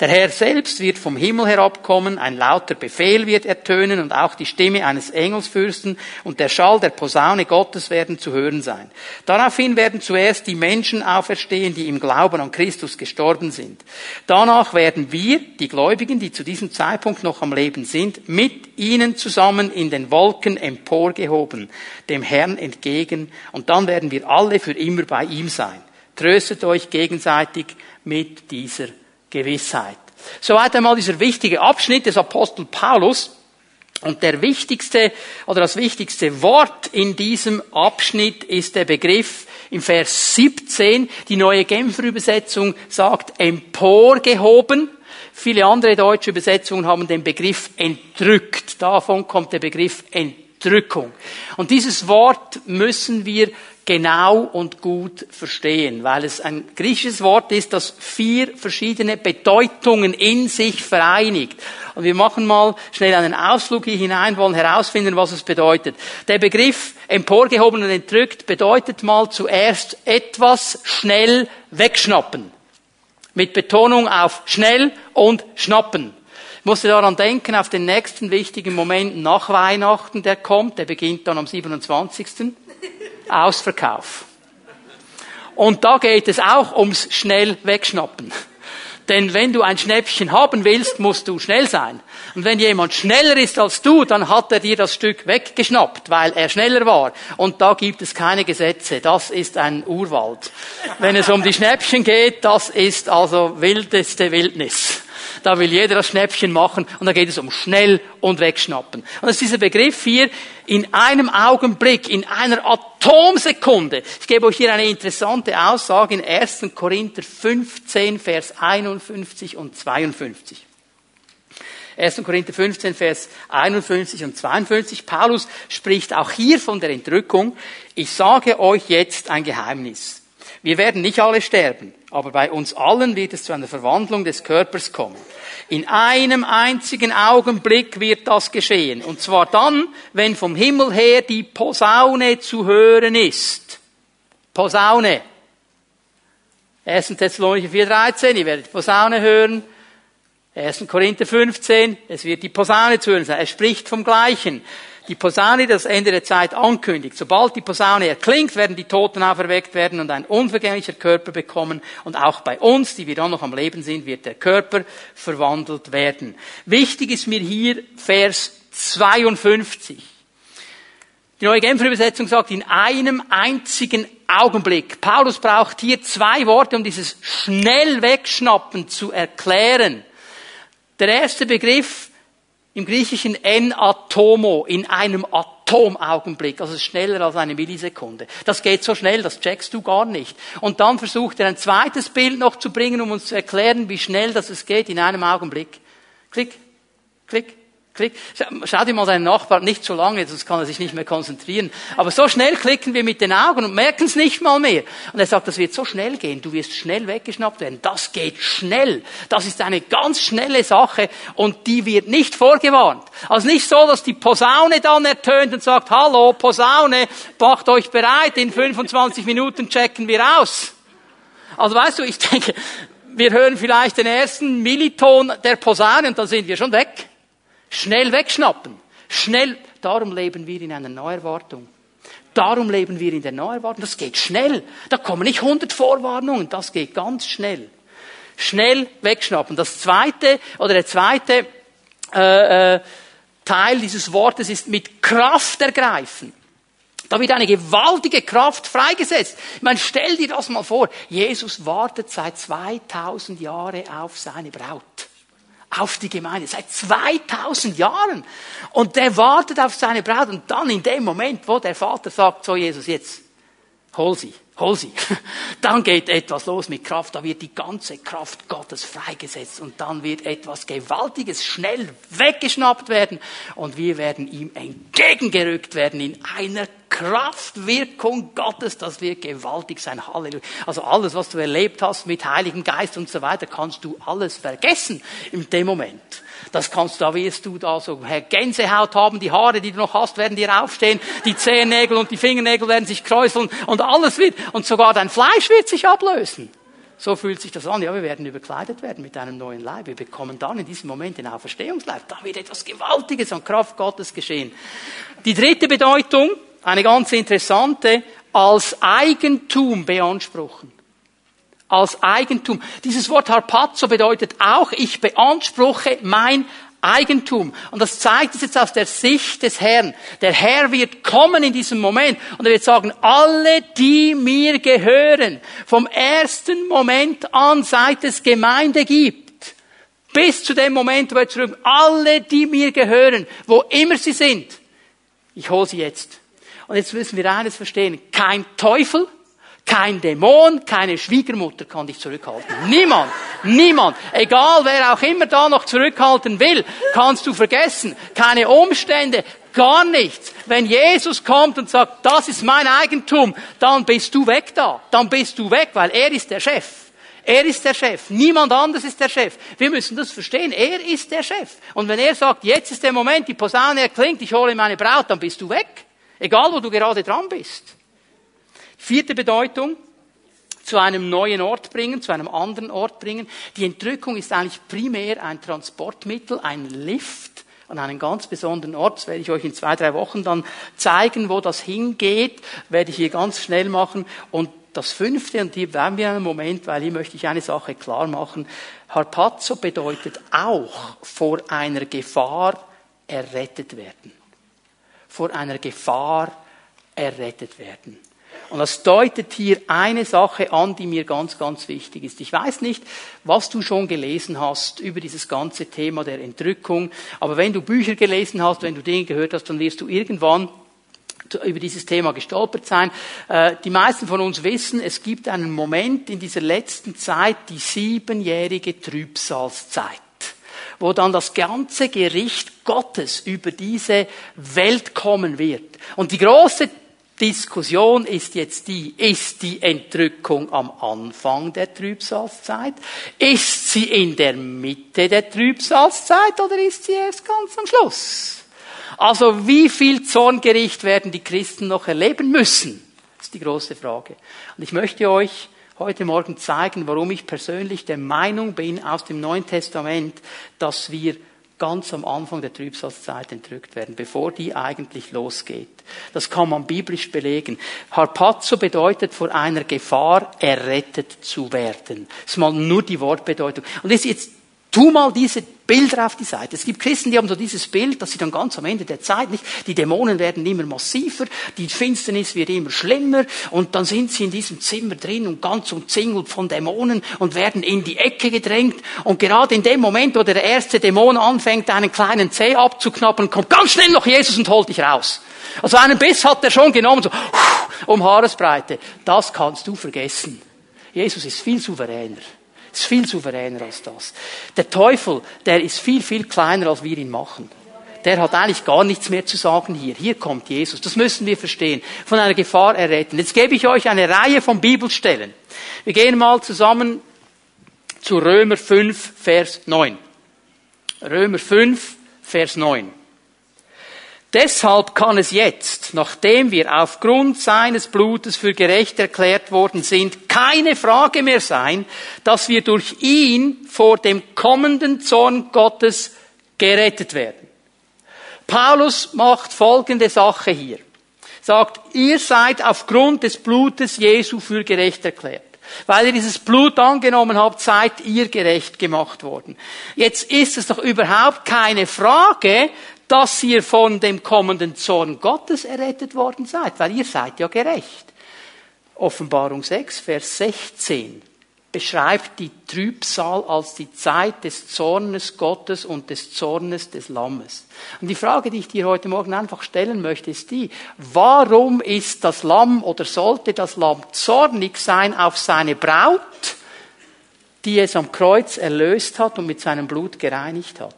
Der Herr selbst wird vom Himmel herabkommen, ein lauter Befehl wird ertönen und auch die Stimme eines Engelsfürsten und der Schall der Posaune Gottes werden zu hören sein. Daraufhin werden zuerst die Menschen auferstehen, die im Glauben an Christus gestorben sind. Danach werden wir, die Gläubigen, die zu diesem Zeitpunkt noch am Leben sind, mit ihnen zusammen in den Wolken emporgehoben, dem Herrn entgegen, und dann werden wir alle für immer bei ihm sein. Tröstet euch gegenseitig mit dieser Gewissheit. Soweit einmal dieser wichtige Abschnitt des Apostel Paulus. Und der wichtigste oder das wichtigste Wort in diesem Abschnitt ist der Begriff im Vers 17. Die neue Genfer Übersetzung sagt emporgehoben. Viele andere deutsche Übersetzungen haben den Begriff entrückt. Davon kommt der Begriff Entrückung. Und dieses Wort müssen wir genau und gut verstehen, weil es ein griechisches Wort ist, das vier verschiedene Bedeutungen in sich vereinigt. Und wir machen mal schnell einen Ausflug hier hinein, wollen herausfinden, was es bedeutet. Der Begriff emporgehoben und entrückt bedeutet mal zuerst etwas schnell wegschnappen. Mit Betonung auf schnell und schnappen. Ich musste daran denken, auf den nächsten wichtigen Moment nach Weihnachten, der kommt, der beginnt dann am 27. Ausverkauf. Und da geht es auch ums schnell wegschnappen. Denn wenn du ein Schnäppchen haben willst, musst du schnell sein. Und wenn jemand schneller ist als du, dann hat er dir das Stück weggeschnappt, weil er schneller war. Und da gibt es keine Gesetze. Das ist ein Urwald. Wenn es um die Schnäppchen geht, das ist also wildeste Wildnis. Da will jeder das Schnäppchen machen und da geht es um schnell und wegschnappen. Und das ist dieser Begriff hier, in einem Augenblick, in einer Atomsekunde. Ich gebe euch hier eine interessante Aussage in 1. Korinther 15, Vers 51 und 52. 1. Korinther 15, Vers 51 und 52. Paulus spricht auch hier von der Entrückung. Ich sage euch jetzt ein Geheimnis. Wir werden nicht alle sterben, aber bei uns allen wird es zu einer Verwandlung des Körpers kommen. In einem einzigen Augenblick wird das geschehen. Und zwar dann, wenn vom Himmel her die Posaune zu hören ist. Posaune. 1. Thessalonicher 4,13, ihr werdet Posaune hören. 1. Korinther 15, es wird die Posaune zu hören sein. Er spricht vom Gleichen die Posaune das Ende der Zeit ankündigt. Sobald die Posaune erklingt, werden die Toten auferweckt werden und ein unvergänglicher Körper bekommen. Und auch bei uns, die wir dann noch am Leben sind, wird der Körper verwandelt werden. Wichtig ist mir hier Vers 52. Die neue Genfer Übersetzung sagt, in einem einzigen Augenblick. Paulus braucht hier zwei Worte, um dieses schnell wegschnappen zu erklären. Der erste Begriff im Griechischen en atomo, in einem Atomaugenblick, also schneller als eine Millisekunde. Das geht so schnell, das checkst du gar nicht. Und dann versucht er ein zweites Bild noch zu bringen, um uns zu erklären, wie schnell das es geht in einem Augenblick. Klick, klick, Klick. Schau dir mal deinen Nachbarn, nicht so lange, sonst kann er sich nicht mehr konzentrieren. Aber so schnell klicken wir mit den Augen und merken es nicht mal mehr. Und er sagt, das wird so schnell gehen, du wirst schnell weggeschnappt werden. Das geht schnell. Das ist eine ganz schnelle Sache und die wird nicht vorgewarnt. Also nicht so, dass die Posaune dann ertönt und sagt, hallo, Posaune, macht euch bereit, in 25 Minuten checken wir aus. Also weißt du, ich denke, wir hören vielleicht den ersten Milliton der Posaune und dann sind wir schon weg. Schnell wegschnappen. Schnell. Darum leben wir in einer Neuerwartung. Darum leben wir in der Neuerwartung. Das geht schnell. Da kommen nicht hundert Vorwarnungen. Das geht ganz schnell. Schnell wegschnappen. Das zweite oder der zweite äh, äh, Teil dieses Wortes ist mit Kraft ergreifen. Da wird eine gewaltige Kraft freigesetzt. Ich meine, stell dir das mal vor. Jesus wartet seit 2000 Jahren auf seine Braut. Auf die Gemeinde. Seit 2000 Jahren. Und der wartet auf seine Braut. Und dann in dem Moment, wo der Vater sagt, so Jesus, jetzt, hol sie. Hol sie. Dann geht etwas los mit Kraft. Da wird die ganze Kraft Gottes freigesetzt. Und dann wird etwas Gewaltiges schnell weggeschnappt werden. Und wir werden ihm entgegengerückt werden in einer Kraftwirkung Gottes. Das wird gewaltig sein. Halleluja. Also alles, was du erlebt hast mit Heiligen Geist und so weiter, kannst du alles vergessen in dem Moment. Das kannst du, da wirst du da so Gänsehaut haben, die Haare, die du noch hast, werden dir aufstehen, die Zehennägel und die Fingernägel werden sich kräuseln und alles wird, und sogar dein Fleisch wird sich ablösen. So fühlt sich das an. Ja, wir werden überkleidet werden mit einem neuen Leib. Wir bekommen dann in diesem Moment den Auferstehungsleib. Da wird etwas Gewaltiges an Kraft Gottes geschehen. Die dritte Bedeutung, eine ganz interessante, als Eigentum beanspruchen als Eigentum. Dieses Wort Harpazo bedeutet auch, ich beanspruche mein Eigentum. Und das zeigt es jetzt aus der Sicht des Herrn. Der Herr wird kommen in diesem Moment und er wird sagen, alle, die mir gehören, vom ersten Moment an, seit es Gemeinde gibt, bis zu dem Moment, wo er zurück, alle, die mir gehören, wo immer sie sind, ich hole sie jetzt. Und jetzt müssen wir eines verstehen, kein Teufel, kein Dämon, keine Schwiegermutter kann dich zurückhalten. Niemand, niemand. Egal wer auch immer da noch zurückhalten will, kannst du vergessen. Keine Umstände, gar nichts. Wenn Jesus kommt und sagt, das ist mein Eigentum, dann bist du weg da. Dann bist du weg, weil er ist der Chef. Er ist der Chef. Niemand anders ist der Chef. Wir müssen das verstehen. Er ist der Chef. Und wenn er sagt, jetzt ist der Moment, die Posaune erklingt, ich hole meine Braut, dann bist du weg. Egal, wo du gerade dran bist. Vierte Bedeutung, zu einem neuen Ort bringen, zu einem anderen Ort bringen. Die Entrückung ist eigentlich primär ein Transportmittel, ein Lift an einen ganz besonderen Ort. Das werde ich euch in zwei, drei Wochen dann zeigen, wo das hingeht. Werde ich hier ganz schnell machen. Und das fünfte, und hier bleiben wir einen Moment, weil hier möchte ich eine Sache klar machen. Harpazo bedeutet auch vor einer Gefahr errettet werden. Vor einer Gefahr errettet werden. Und das deutet hier eine Sache an, die mir ganz, ganz wichtig ist. Ich weiß nicht, was du schon gelesen hast über dieses ganze Thema der Entrückung, aber wenn du Bücher gelesen hast, wenn du Dinge gehört hast, dann wirst du irgendwann über dieses Thema gestolpert sein. Äh, die meisten von uns wissen, es gibt einen Moment in dieser letzten Zeit, die siebenjährige Trübsalzeit wo dann das ganze Gericht Gottes über diese Welt kommen wird. Und die große Diskussion ist jetzt die, ist die Entrückung am Anfang der Trübsalzeit? Ist sie in der Mitte der Trübsalzeit oder ist sie erst ganz am Schluss? Also wie viel Zorngericht werden die Christen noch erleben müssen? Das ist die große Frage. Und ich möchte euch heute Morgen zeigen, warum ich persönlich der Meinung bin aus dem Neuen Testament, dass wir ganz am Anfang der Trübsalzeit entrückt werden, bevor die eigentlich losgeht. Das kann man biblisch belegen. Harpazo bedeutet vor einer Gefahr errettet zu werden. Das ist mal nur die Wortbedeutung. Und ist jetzt Tu mal diese Bilder auf die Seite. Es gibt Christen, die haben so dieses Bild, dass sie dann ganz am Ende der Zeit nicht, die Dämonen werden immer massiver, die Finsternis wird immer schlimmer und dann sind sie in diesem Zimmer drin und ganz umzingelt von Dämonen und werden in die Ecke gedrängt und gerade in dem Moment, wo der erste Dämon anfängt, einen kleinen Zeh abzuknappen, kommt ganz schnell noch Jesus und holt dich raus. Also einen Biss hat er schon genommen, so um Haaresbreite. Das kannst du vergessen. Jesus ist viel souveräner ist viel souveräner als das. Der Teufel, der ist viel, viel kleiner, als wir ihn machen. Der hat eigentlich gar nichts mehr zu sagen hier. Hier kommt Jesus. Das müssen wir verstehen. Von einer Gefahr erretten. Jetzt gebe ich euch eine Reihe von Bibelstellen. Wir gehen mal zusammen zu Römer 5, Vers 9. Römer 5, Vers 9. Deshalb kann es jetzt, nachdem wir aufgrund seines Blutes für gerecht erklärt worden sind, keine Frage mehr sein, dass wir durch ihn vor dem kommenden Zorn Gottes gerettet werden. Paulus macht folgende Sache hier. Sagt, ihr seid aufgrund des Blutes Jesu für gerecht erklärt. Weil ihr dieses Blut angenommen habt, seid ihr gerecht gemacht worden. Jetzt ist es doch überhaupt keine Frage, dass ihr von dem kommenden Zorn Gottes errettet worden seid, weil ihr seid ja gerecht. Offenbarung 6, Vers 16 beschreibt die Trübsal als die Zeit des Zornes Gottes und des Zornes des Lammes. Und die Frage, die ich dir heute Morgen einfach stellen möchte, ist die, warum ist das Lamm oder sollte das Lamm zornig sein auf seine Braut, die es am Kreuz erlöst hat und mit seinem Blut gereinigt hat?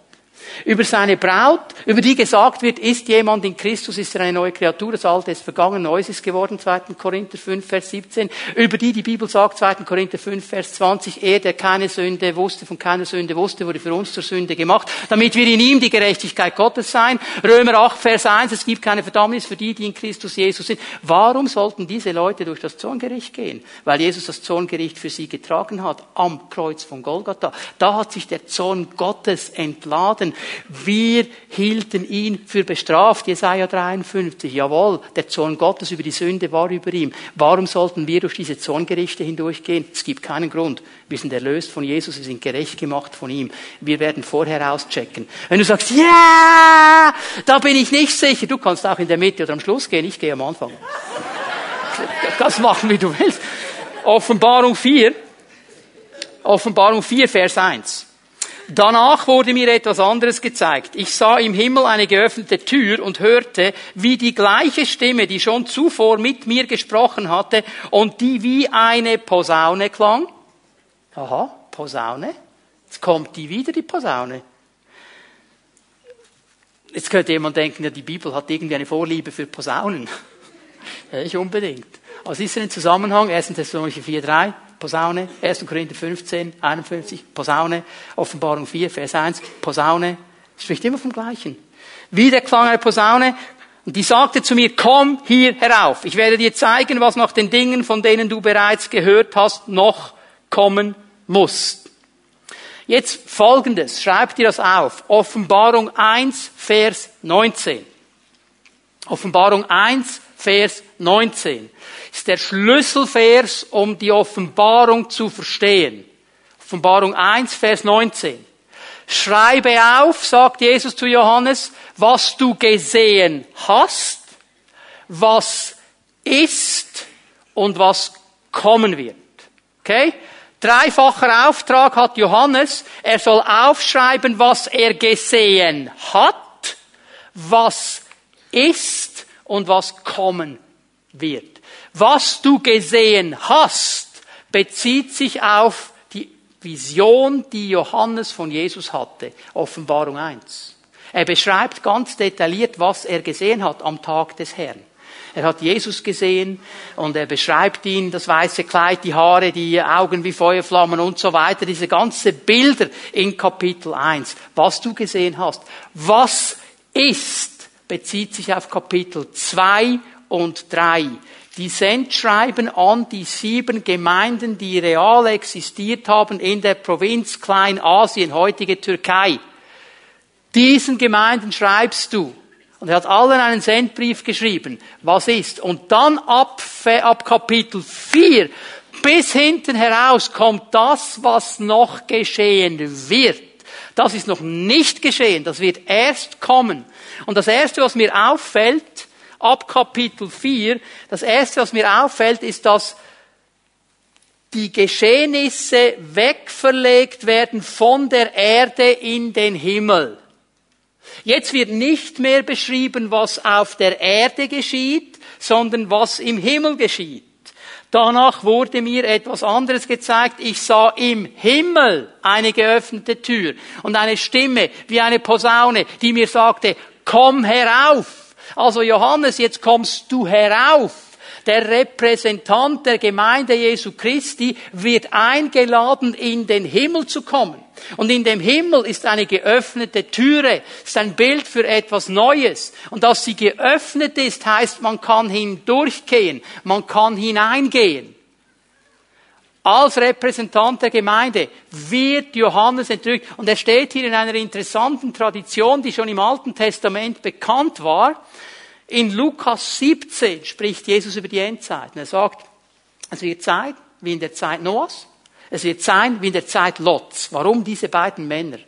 Über seine Braut, über die gesagt wird, ist jemand in Christus, ist er eine neue Kreatur, das Alte ist vergangen, Neues ist geworden, 2. Korinther 5, Vers 17. Über die die Bibel sagt, 2. Korinther 5, Vers 20, er, der keine Sünde wusste, von keiner Sünde wusste, wurde für uns zur Sünde gemacht, damit wir in ihm die Gerechtigkeit Gottes sein. Römer 8, Vers 1, es gibt keine Verdammnis für die, die in Christus Jesus sind. Warum sollten diese Leute durch das Zorngericht gehen? Weil Jesus das Zorngericht für sie getragen hat, am Kreuz von Golgatha. Da hat sich der Zorn Gottes entladen. Wir hielten ihn für bestraft. Jesaja 53. Jawohl, der Zorn Gottes über die Sünde war über ihm. Warum sollten wir durch diese Zorngerichte hindurchgehen? Es gibt keinen Grund. Wir sind erlöst von Jesus, wir sind gerecht gemacht von ihm. Wir werden vorher auschecken. Wenn du sagst, ja, da bin ich nicht sicher, du kannst auch in der Mitte oder am Schluss gehen, ich gehe am Anfang. Das machen, wie du willst. Offenbarung 4. Offenbarung 4, Vers 1. Danach wurde mir etwas anderes gezeigt. Ich sah im Himmel eine geöffnete Tür und hörte, wie die gleiche Stimme, die schon zuvor mit mir gesprochen hatte und die wie eine Posaune klang. Aha, Posaune. Jetzt kommt die wieder, die Posaune. Jetzt könnte jemand denken, ja, die Bibel hat irgendwie eine Vorliebe für Posaunen. Ja, nicht unbedingt. Was ist denn im Zusammenhang? 1. Thessalonicher 4,3. Posaune, 1. Korinther 15, 51, Posaune, Offenbarung 4, Vers 1, Posaune, spricht immer vom Gleichen. Wieder klang eine Posaune, und die sagte zu mir, komm hier herauf. Ich werde dir zeigen, was nach den Dingen, von denen du bereits gehört hast, noch kommen muss. Jetzt folgendes, schreib dir das auf. Offenbarung 1, Vers 19. Offenbarung 1, Vers 19 ist der Schlüsselvers, um die Offenbarung zu verstehen. Offenbarung 1, Vers 19. Schreibe auf, sagt Jesus zu Johannes, was du gesehen hast, was ist und was kommen wird. Okay? Dreifacher Auftrag hat Johannes. Er soll aufschreiben, was er gesehen hat, was ist und was kommen wird. Was du gesehen hast, bezieht sich auf die Vision, die Johannes von Jesus hatte. Offenbarung 1. Er beschreibt ganz detailliert, was er gesehen hat am Tag des Herrn. Er hat Jesus gesehen und er beschreibt ihn, das weiße Kleid, die Haare, die Augen wie Feuerflammen und so weiter, diese ganze Bilder in Kapitel 1. Was du gesehen hast. Was ist, bezieht sich auf Kapitel 2 und 3 die Sendschreiben an die sieben Gemeinden, die real existiert haben in der Provinz Kleinasien, heutige Türkei. Diesen Gemeinden schreibst du. Und er hat allen einen Sendbrief geschrieben. Was ist? Und dann ab, ab Kapitel 4 bis hinten heraus kommt das, was noch geschehen wird. Das ist noch nicht geschehen. Das wird erst kommen. Und das erste, was mir auffällt, ab Kapitel 4. Das erste, was mir auffällt, ist, dass die Geschehnisse wegverlegt werden von der Erde in den Himmel. Jetzt wird nicht mehr beschrieben, was auf der Erde geschieht, sondern was im Himmel geschieht. Danach wurde mir etwas anderes gezeigt. Ich sah im Himmel eine geöffnete Tür und eine Stimme wie eine Posaune, die mir sagte, komm herauf. Also Johannes, jetzt kommst du herauf. Der Repräsentant der Gemeinde Jesu Christi wird eingeladen, in den Himmel zu kommen. Und in dem Himmel ist eine geöffnete Türe, ist ein Bild für etwas Neues. Und dass sie geöffnet ist, heißt, man kann hindurchgehen, man kann hineingehen. Als Repräsentant der Gemeinde wird Johannes entrückt. Und er steht hier in einer interessanten Tradition, die schon im Alten Testament bekannt war. In Lukas 17 spricht Jesus über die Endzeiten. Er sagt, es wird Zeit wie in der Zeit Noahs. Es wird sein wie in der Zeit Lots. Warum diese beiden Männer?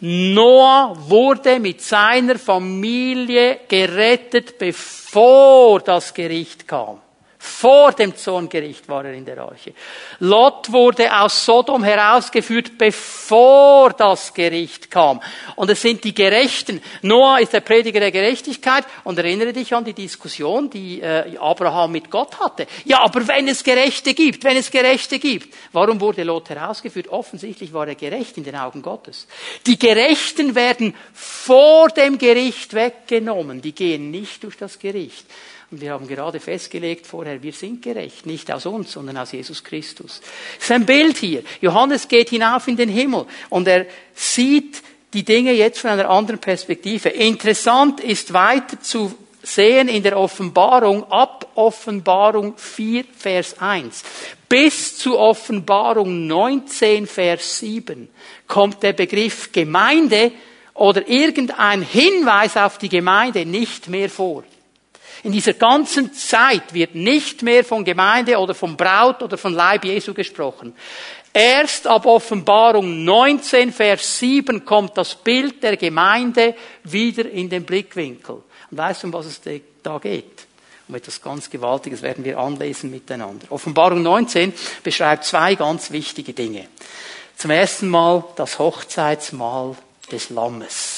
Noah wurde mit seiner Familie gerettet, bevor das Gericht kam. Vor dem Zorngericht war er in der Arche. Lot wurde aus Sodom herausgeführt, bevor das Gericht kam. Und es sind die Gerechten. Noah ist der Prediger der Gerechtigkeit. Und erinnere dich an die Diskussion, die äh, Abraham mit Gott hatte. Ja, aber wenn es Gerechte gibt, wenn es Gerechte gibt, warum wurde Lot herausgeführt? Offensichtlich war er gerecht in den Augen Gottes. Die Gerechten werden vor dem Gericht weggenommen. Die gehen nicht durch das Gericht. Wir haben gerade festgelegt vorher, wir sind gerecht, nicht aus uns, sondern aus Jesus Christus. Das ist ein Bild hier. Johannes geht hinauf in den Himmel und er sieht die Dinge jetzt von einer anderen Perspektive. Interessant ist weiter zu sehen in der Offenbarung ab Offenbarung 4, Vers 1 bis zu Offenbarung 19, Vers 7 kommt der Begriff Gemeinde oder irgendein Hinweis auf die Gemeinde nicht mehr vor. In dieser ganzen Zeit wird nicht mehr von Gemeinde oder von Braut oder von Leib Jesu gesprochen. Erst ab Offenbarung 19, Vers 7 kommt das Bild der Gemeinde wieder in den Blickwinkel. Und weißt du, um was es da geht? Um etwas ganz Gewaltiges werden wir anlesen miteinander. Offenbarung 19 beschreibt zwei ganz wichtige Dinge. Zum ersten Mal das Hochzeitsmahl des Lammes.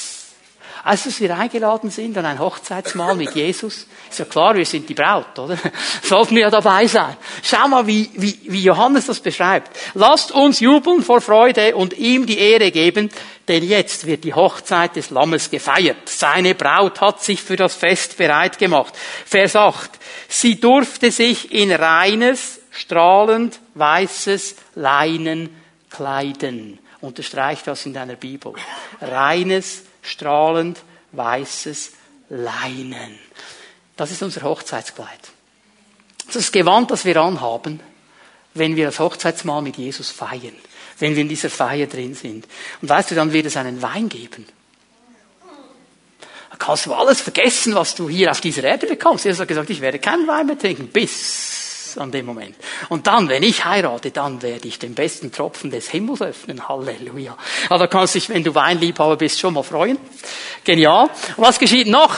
Als dass wir eingeladen sind an ein Hochzeitsmahl mit Jesus, ist ja klar, wir sind die Braut, oder? Sollten wir ja dabei sein. Schau mal, wie, wie, wie Johannes das beschreibt. Lasst uns jubeln vor Freude und ihm die Ehre geben, denn jetzt wird die Hochzeit des Lammes gefeiert. Seine Braut hat sich für das Fest bereit gemacht. Vers 8. Sie durfte sich in reines, strahlend weißes Leinen kleiden. Unterstreicht das in deiner Bibel. Reines, strahlend weißes Leinen. Das ist unser Hochzeitskleid. Das ist das Gewand, das wir anhaben, wenn wir das Hochzeitsmahl mit Jesus feiern, wenn wir in dieser Feier drin sind. Und weißt du, dann wird es einen Wein geben. Da kannst du alles vergessen, was du hier auf dieser Erde bekommst. Jesus hat gesagt, ich werde keinen Wein mehr trinken, bis an dem Moment. Und dann, wenn ich heirate, dann werde ich den besten Tropfen des Himmels öffnen. Halleluja. Also kannst dich, wenn du Weinliebhaber bist, schon mal freuen. Genial. Was geschieht noch?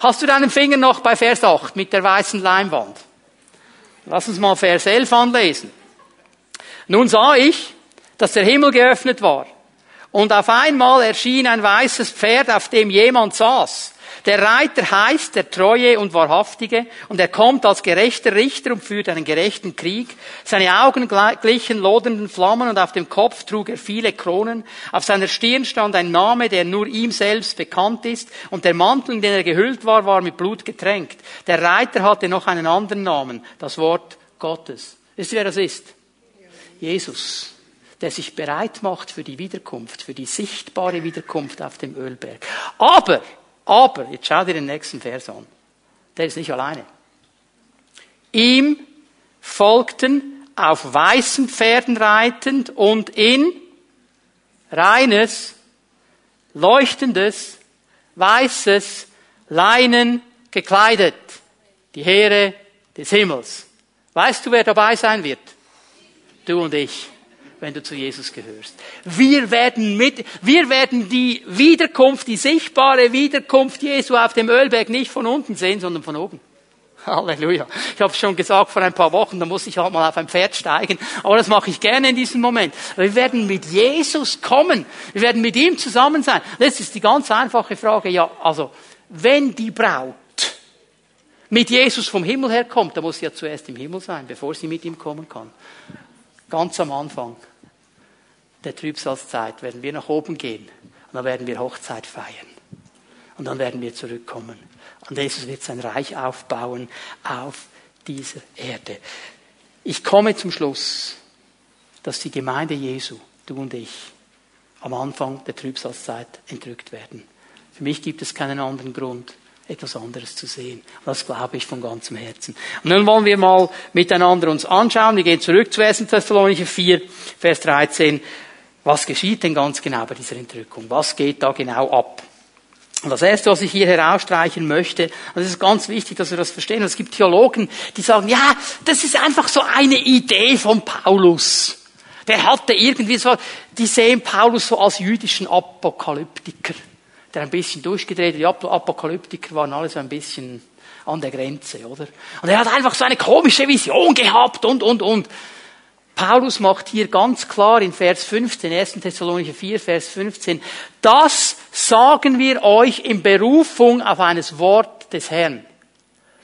Hast du deinen Finger noch bei Vers 8 mit der weißen Leinwand? Lass uns mal Vers 11 anlesen. Nun sah ich, dass der Himmel geöffnet war. Und auf einmal erschien ein weißes Pferd, auf dem jemand saß. Der Reiter heißt der Treue und Wahrhaftige und er kommt als gerechter Richter und führt einen gerechten Krieg. Seine Augen glichen lodernden Flammen und auf dem Kopf trug er viele Kronen. Auf seiner Stirn stand ein Name, der nur ihm selbst bekannt ist und der Mantel, in den er gehüllt war, war mit Blut getränkt. Der Reiter hatte noch einen anderen Namen, das Wort Gottes. Wisst ihr, wer das ist? Jesus der sich bereit macht für die Wiederkunft, für die sichtbare Wiederkunft auf dem Ölberg. Aber aber, jetzt schau dir den nächsten Vers an. Der ist nicht alleine. Ihm folgten auf weißen Pferden reitend und in reines, leuchtendes, weißes Leinen gekleidet. Die Heere des Himmels. Weißt du, wer dabei sein wird? Du und ich wenn du zu Jesus gehörst. Wir werden mit, wir werden die Wiederkunft, die sichtbare Wiederkunft Jesu auf dem Ölberg nicht von unten sehen, sondern von oben. Halleluja. Ich habe schon gesagt vor ein paar Wochen, da muss ich halt mal auf ein Pferd steigen. Aber das mache ich gerne in diesem Moment. Wir werden mit Jesus kommen. Wir werden mit ihm zusammen sein. Das ist die ganz einfache Frage. Ja, also, wenn die Braut mit Jesus vom Himmel herkommt, dann muss sie ja zuerst im Himmel sein, bevor sie mit ihm kommen kann. Ganz am Anfang der Trübsalzeit werden wir nach oben gehen und dann werden wir Hochzeit feiern. Und dann werden wir zurückkommen. Und Jesus wird sein Reich aufbauen auf dieser Erde. Ich komme zum Schluss, dass die Gemeinde Jesu, du und ich, am Anfang der Trübsalzeit entrückt werden. Für mich gibt es keinen anderen Grund, etwas anderes zu sehen. Das glaube ich von ganzem Herzen. Und nun wollen wir mal miteinander uns anschauen. Wir gehen zurück zu 1. Thessalonicher 4, Vers 13. Was geschieht denn ganz genau bei dieser Entrückung? Was geht da genau ab? Und das erste, was ich hier herausstreichen möchte, und es ist ganz wichtig, dass wir das verstehen, es gibt Theologen, die sagen, ja, das ist einfach so eine Idee von Paulus. Der hatte irgendwie so, die sehen Paulus so als jüdischen Apokalyptiker, der ein bisschen durchgedreht, die Apokalyptiker waren alle so ein bisschen an der Grenze, oder? Und er hat einfach so eine komische Vision gehabt und, und, und. Paulus macht hier ganz klar in Vers 15, 1. Thessalonicher 4, Vers 15, das sagen wir euch in Berufung auf eines Wort des Herrn.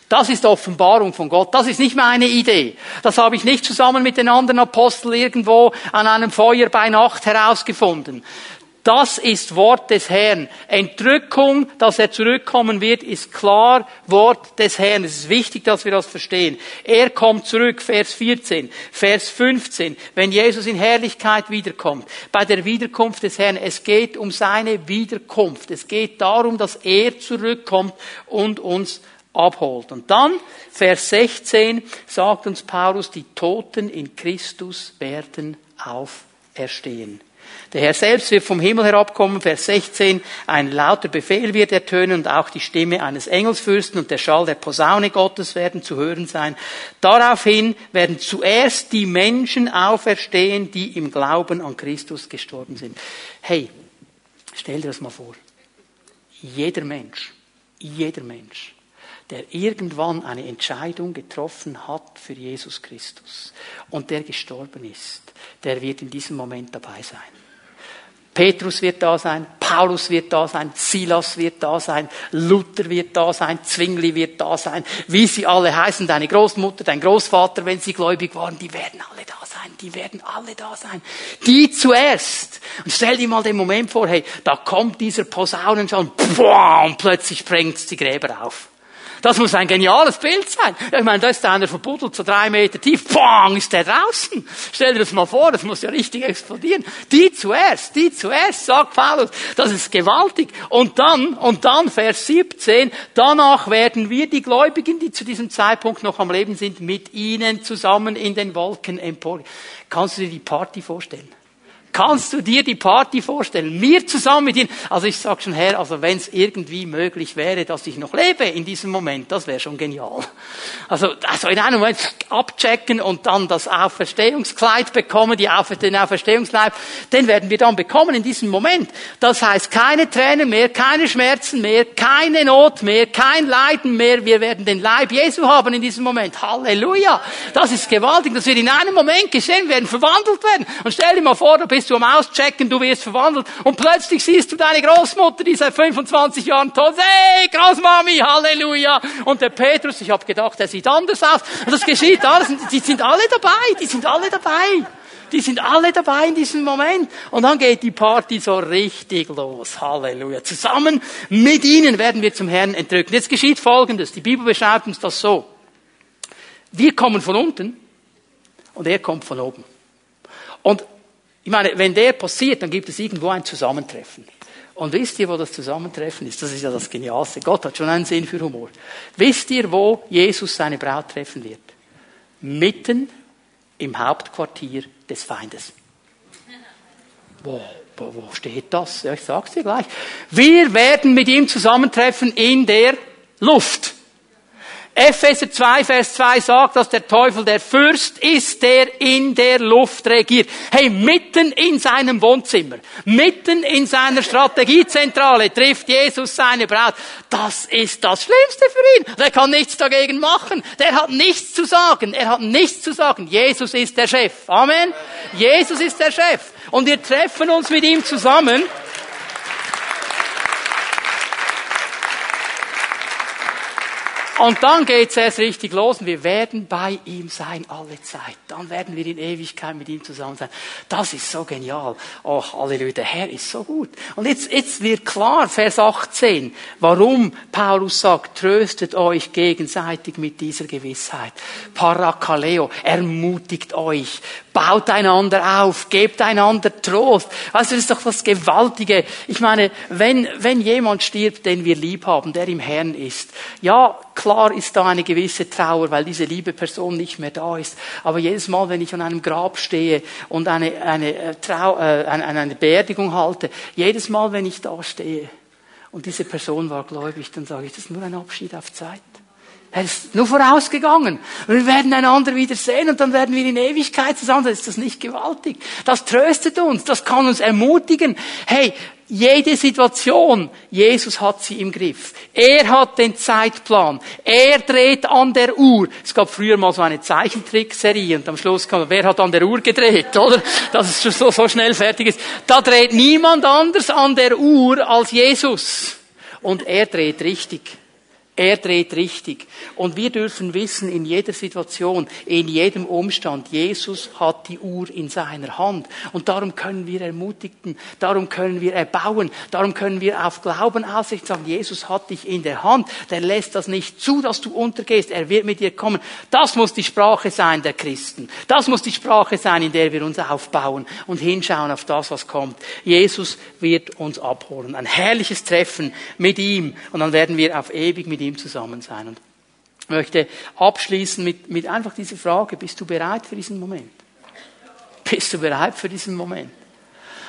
Das ist Offenbarung von Gott. Das ist nicht meine Idee. Das habe ich nicht zusammen mit den anderen Aposteln irgendwo an einem Feuer bei Nacht herausgefunden. Das ist Wort des Herrn. Entrückung, dass er zurückkommen wird, ist klar Wort des Herrn. Es ist wichtig, dass wir das verstehen. Er kommt zurück, Vers 14, Vers 15, wenn Jesus in Herrlichkeit wiederkommt. Bei der Wiederkunft des Herrn, es geht um seine Wiederkunft. Es geht darum, dass er zurückkommt und uns abholt. Und dann, Vers 16, sagt uns Paulus, die Toten in Christus werden auferstehen. Der Herr selbst wird vom Himmel herabkommen, Vers 16, ein lauter Befehl wird ertönen und auch die Stimme eines Engelsfürsten und der Schall der Posaune Gottes werden zu hören sein. Daraufhin werden zuerst die Menschen auferstehen, die im Glauben an Christus gestorben sind. Hey, stell dir das mal vor. Jeder Mensch, jeder Mensch, der irgendwann eine Entscheidung getroffen hat für Jesus Christus und der gestorben ist, der wird in diesem Moment dabei sein. Petrus wird da sein, Paulus wird da sein, Silas wird da sein, Luther wird da sein, Zwingli wird da sein, wie sie alle heißen, deine Großmutter, dein Großvater, wenn sie gläubig waren, die werden alle da sein, die werden alle da sein. Die zuerst. Und stell dir mal den Moment vor, hey, da kommt dieser Posaunenschall, und plötzlich sprengt die Gräber auf. Das muss ein geniales Bild sein. Ich meine, da ist einer verbuddelt, so drei Meter tief. Bang, ist der draußen. Stell dir das mal vor, das muss ja richtig explodieren. Die zuerst, die zuerst, sagt Paulus. Das ist gewaltig. Und dann, und dann, Vers 17, danach werden wir, die Gläubigen, die zu diesem Zeitpunkt noch am Leben sind, mit ihnen zusammen in den Wolken empor. Kannst du dir die Party vorstellen? Kannst du dir die Party vorstellen? Mir zusammen mit ihnen. Also ich sag schon, Herr, also wenn es irgendwie möglich wäre, dass ich noch lebe in diesem Moment, das wäre schon genial. Also, also in einem Moment abchecken und dann das Auferstehungskleid bekommen, die Aufer den Auferstehungskleid, den werden wir dann bekommen in diesem Moment. Das heißt, keine Tränen mehr, keine Schmerzen mehr, keine Not mehr, kein Leiden mehr. Wir werden den Leib Jesu haben in diesem Moment. Halleluja. Das ist gewaltig. Das wird in einem Moment geschehen, wir werden verwandelt werden. Und stell dir mal vor, du bist bist du am Auschecken, du wirst verwandelt und plötzlich siehst du deine Großmutter, die seit 25 Jahren tot ist. Hey, Großmami, Halleluja. Und der Petrus, ich habe gedacht, der sieht anders aus. Und das geschieht alles. Die sind alle dabei, die sind alle dabei. Die sind alle dabei in diesem Moment. Und dann geht die Party so richtig los. Halleluja. Zusammen mit ihnen werden wir zum Herrn entrückt. Jetzt geschieht Folgendes. Die Bibel beschreibt uns das so. Wir kommen von unten und er kommt von oben. Und ich meine, wenn der passiert, dann gibt es irgendwo ein Zusammentreffen. Und wisst ihr, wo das Zusammentreffen ist? Das ist ja das Genialste. Gott hat schon einen Sinn für Humor. Wisst ihr, wo Jesus seine Braut treffen wird? Mitten im Hauptquartier des Feindes. Wo, wo, wo steht das? Ja, ich sag's dir gleich. Wir werden mit ihm zusammentreffen in der Luft. Epheser 2, Vers 2 sagt, dass der Teufel der Fürst ist, der in der Luft regiert. Hey, mitten in seinem Wohnzimmer, mitten in seiner Strategiezentrale trifft Jesus seine Braut. Das ist das Schlimmste für ihn. Der kann nichts dagegen machen. Der hat nichts zu sagen. Er hat nichts zu sagen. Jesus ist der Chef. Amen. Jesus ist der Chef. Und wir treffen uns mit ihm zusammen. Und dann geht's erst richtig los und wir werden bei ihm sein alle Zeit. Dann werden wir in Ewigkeit mit ihm zusammen sein. Das ist so genial. Oh, Halleluja, der Herr ist so gut. Und jetzt, jetzt wird klar, Vers 18, warum Paulus sagt, tröstet euch gegenseitig mit dieser Gewissheit. Parakaleo, ermutigt euch, baut einander auf, gebt einander Trost. Du, das ist doch das Gewaltige. Ich meine, wenn, wenn jemand stirbt, den wir lieb haben, der im Herrn ist, ja, klar ist da eine gewisse Trauer, weil diese liebe Person nicht mehr da ist. Aber jedes Mal, wenn ich an einem Grab stehe und eine, eine, äh, Trau äh, eine, eine Beerdigung halte, jedes Mal, wenn ich da stehe und diese Person war gläubig, dann sage ich, das ist nur ein Abschied auf Zeit. Er ist nur vorausgegangen. Und wir werden einander wieder sehen und dann werden wir in Ewigkeit zusammen. Ist das nicht gewaltig? Das tröstet uns. Das kann uns ermutigen. Hey, jede Situation, Jesus hat sie im Griff. Er hat den Zeitplan. Er dreht an der Uhr. Es gab früher mal so eine Zeichentrickserie und am Schluss kam, wer hat an der Uhr gedreht, oder? Dass es so, so schnell fertig ist. Da dreht niemand anders an der Uhr als Jesus. Und er dreht richtig. Er dreht richtig. Und wir dürfen wissen, in jeder Situation, in jedem Umstand, Jesus hat die Uhr in seiner Hand. Und darum können wir ermutigen, darum können wir erbauen, darum können wir auf Glauben ausrichten, sagen, Jesus hat dich in der Hand. Der lässt das nicht zu, dass du untergehst. Er wird mit dir kommen. Das muss die Sprache sein der Christen. Das muss die Sprache sein, in der wir uns aufbauen und hinschauen auf das, was kommt. Jesus wird uns abholen. Ein herrliches Treffen mit ihm. Und dann werden wir auf ewig mit ihm zusammen sein. Und ich möchte abschließen mit, mit einfach dieser Frage, bist du bereit für diesen Moment? Bist du bereit für diesen Moment?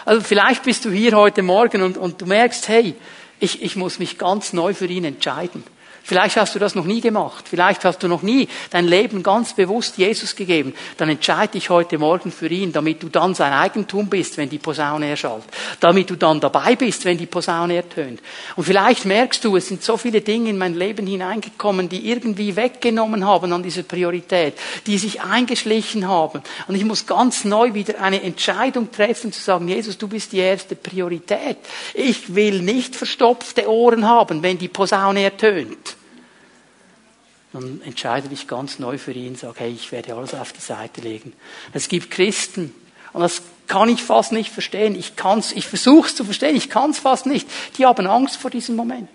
Also vielleicht bist du hier heute Morgen und, und du merkst, hey, ich, ich muss mich ganz neu für ihn entscheiden. Vielleicht hast du das noch nie gemacht. Vielleicht hast du noch nie dein Leben ganz bewusst Jesus gegeben. Dann entscheide dich heute Morgen für ihn, damit du dann sein Eigentum bist, wenn die Posaune erschallt. Damit du dann dabei bist, wenn die Posaune ertönt. Und vielleicht merkst du, es sind so viele Dinge in mein Leben hineingekommen, die irgendwie weggenommen haben an dieser Priorität, die sich eingeschlichen haben. Und ich muss ganz neu wieder eine Entscheidung treffen, zu sagen, Jesus, du bist die erste Priorität. Ich will nicht verstopfte Ohren haben, wenn die Posaune ertönt dann entscheide dich ganz neu für ihn, sag, hey, ich werde alles auf die Seite legen. Es gibt Christen, und das kann ich fast nicht verstehen. Ich kann's, ich versuche es zu verstehen, ich kann es fast nicht. Die haben Angst vor diesem Moment.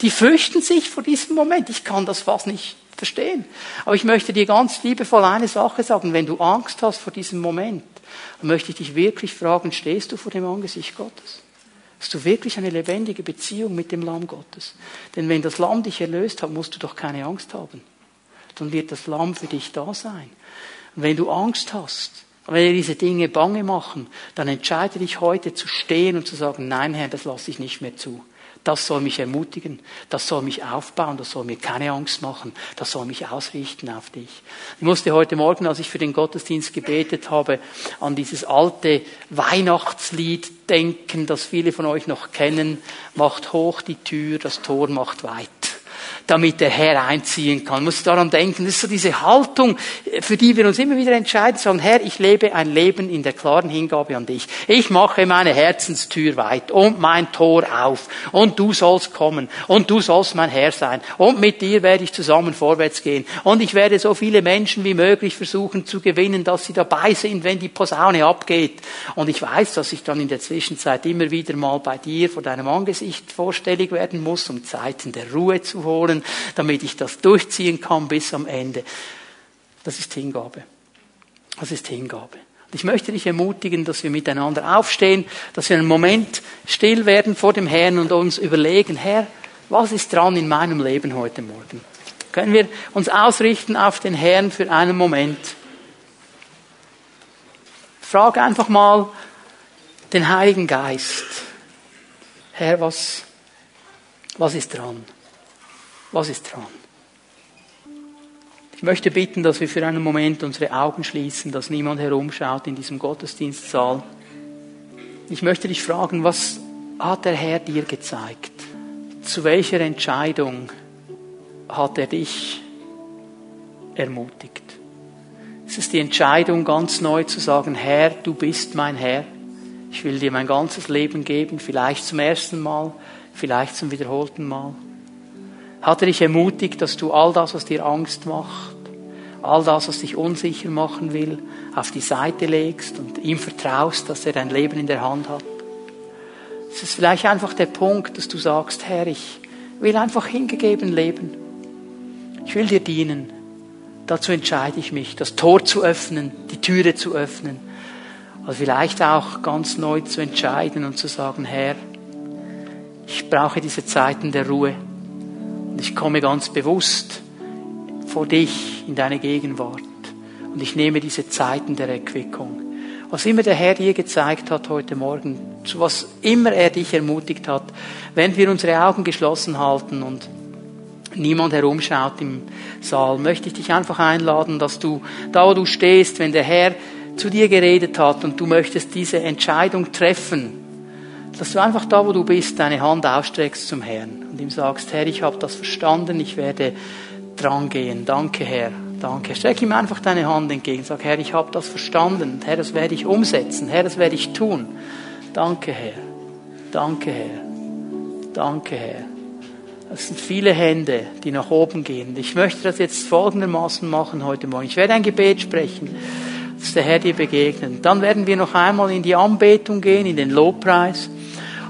Die fürchten sich vor diesem Moment. Ich kann das fast nicht verstehen. Aber ich möchte dir ganz liebevoll eine Sache sagen. Wenn du Angst hast vor diesem Moment, dann möchte ich dich wirklich fragen, stehst du vor dem Angesicht Gottes? Hast du wirklich eine lebendige Beziehung mit dem Lamm Gottes? Denn wenn das Lamm dich erlöst hat, musst du doch keine Angst haben. Dann wird das Lamm für dich da sein. Und wenn du Angst hast, wenn dir diese Dinge bange machen, dann entscheide dich heute zu stehen und zu sagen, nein Herr, das lasse ich nicht mehr zu. Das soll mich ermutigen, das soll mich aufbauen, das soll mir keine Angst machen, das soll mich ausrichten auf dich. Ich musste heute Morgen, als ich für den Gottesdienst gebetet habe, an dieses alte Weihnachtslied denken, das viele von euch noch kennen. Macht hoch die Tür, das Tor macht weit damit der Herr einziehen kann. Muss daran denken, das ist so diese Haltung, für die wir uns immer wieder entscheiden, sagen, Herr, ich lebe ein Leben in der klaren Hingabe an dich. Ich mache meine Herzenstür weit und mein Tor auf und du sollst kommen und du sollst mein Herr sein und mit dir werde ich zusammen vorwärts gehen und ich werde so viele Menschen wie möglich versuchen zu gewinnen, dass sie dabei sind, wenn die Posaune abgeht. Und ich weiß, dass ich dann in der Zwischenzeit immer wieder mal bei dir vor deinem Angesicht vorstellig werden muss, um Zeiten der Ruhe zu holen können, damit ich das durchziehen kann bis am Ende. Das ist Hingabe. Das ist Hingabe. Ich möchte dich ermutigen, dass wir miteinander aufstehen, dass wir einen Moment still werden vor dem Herrn und uns überlegen, Herr, was ist dran in meinem Leben heute Morgen? Können wir uns ausrichten auf den Herrn für einen Moment? Frage einfach mal den Heiligen Geist. Herr, was, was ist dran? Was ist dran? Ich möchte bitten, dass wir für einen Moment unsere Augen schließen, dass niemand herumschaut in diesem Gottesdienstsaal. Ich möchte dich fragen, was hat der Herr dir gezeigt? Zu welcher Entscheidung hat er dich ermutigt? Es ist die Entscheidung, ganz neu zu sagen, Herr, du bist mein Herr. Ich will dir mein ganzes Leben geben, vielleicht zum ersten Mal, vielleicht zum wiederholten Mal. Hat er dich ermutigt, dass du all das, was dir Angst macht, all das, was dich unsicher machen will, auf die Seite legst und ihm vertraust, dass er dein Leben in der Hand hat? Es ist vielleicht einfach der Punkt, dass du sagst, Herr, ich will einfach hingegeben leben. Ich will dir dienen. Dazu entscheide ich mich, das Tor zu öffnen, die Türe zu öffnen. Aber vielleicht auch ganz neu zu entscheiden und zu sagen, Herr, ich brauche diese Zeiten der Ruhe. Ich komme ganz bewusst vor dich in deine Gegenwart. Und ich nehme diese Zeiten der Erquickung. Was immer der Herr dir gezeigt hat heute Morgen, zu was immer er dich ermutigt hat, wenn wir unsere Augen geschlossen halten und niemand herumschaut im Saal, möchte ich dich einfach einladen, dass du da, wo du stehst, wenn der Herr zu dir geredet hat und du möchtest diese Entscheidung treffen, dass du einfach da, wo du bist, deine Hand ausstreckst zum Herrn und ihm sagst, Herr, ich habe das verstanden, ich werde dran gehen. Danke, Herr. Danke. Streck ihm einfach deine Hand entgegen. Sag, Herr, ich habe das verstanden. Herr, das werde ich umsetzen. Herr, das werde ich tun. Danke, Herr. Danke, Herr. Danke, Herr. Es sind viele Hände, die nach oben gehen. Ich möchte das jetzt folgendermaßen machen heute Morgen. Ich werde ein Gebet sprechen, dass der Herr dir begegnet. Dann werden wir noch einmal in die Anbetung gehen, in den Lobpreis.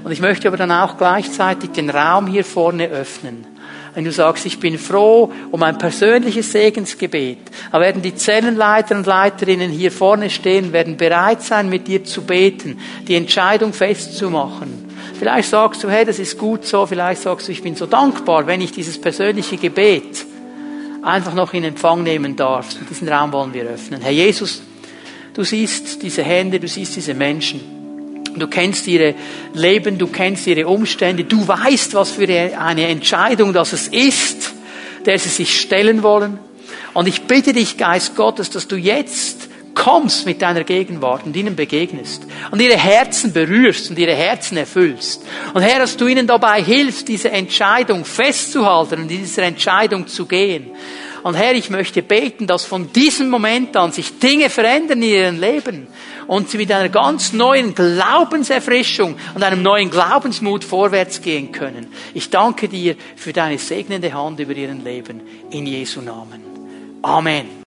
Und ich möchte aber dann auch gleichzeitig den Raum hier vorne öffnen. Wenn du sagst, ich bin froh um ein persönliches Segensgebet, dann werden die Zellenleiter und Leiterinnen hier vorne stehen, werden bereit sein, mit dir zu beten, die Entscheidung festzumachen. Vielleicht sagst du, hey, das ist gut so. Vielleicht sagst du, ich bin so dankbar, wenn ich dieses persönliche Gebet einfach noch in Empfang nehmen darf. Und diesen Raum wollen wir öffnen. Herr Jesus, du siehst diese Hände, du siehst diese Menschen. Du kennst ihre Leben, du kennst ihre Umstände, du weißt, was für eine Entscheidung das es ist, der sie sich stellen wollen. Und ich bitte dich, Geist Gottes, dass du jetzt kommst mit deiner Gegenwart und ihnen begegnest und ihre Herzen berührst und ihre Herzen erfüllst. Und Herr, dass du ihnen dabei hilfst, diese Entscheidung festzuhalten und in dieser Entscheidung zu gehen. Und Herr, ich möchte beten, dass von diesem Moment an sich Dinge verändern in ihrem Leben und sie mit einer ganz neuen Glaubenserfrischung und einem neuen Glaubensmut vorwärts gehen können. Ich danke dir für deine segnende Hand über ihren Leben. In Jesu Namen. Amen.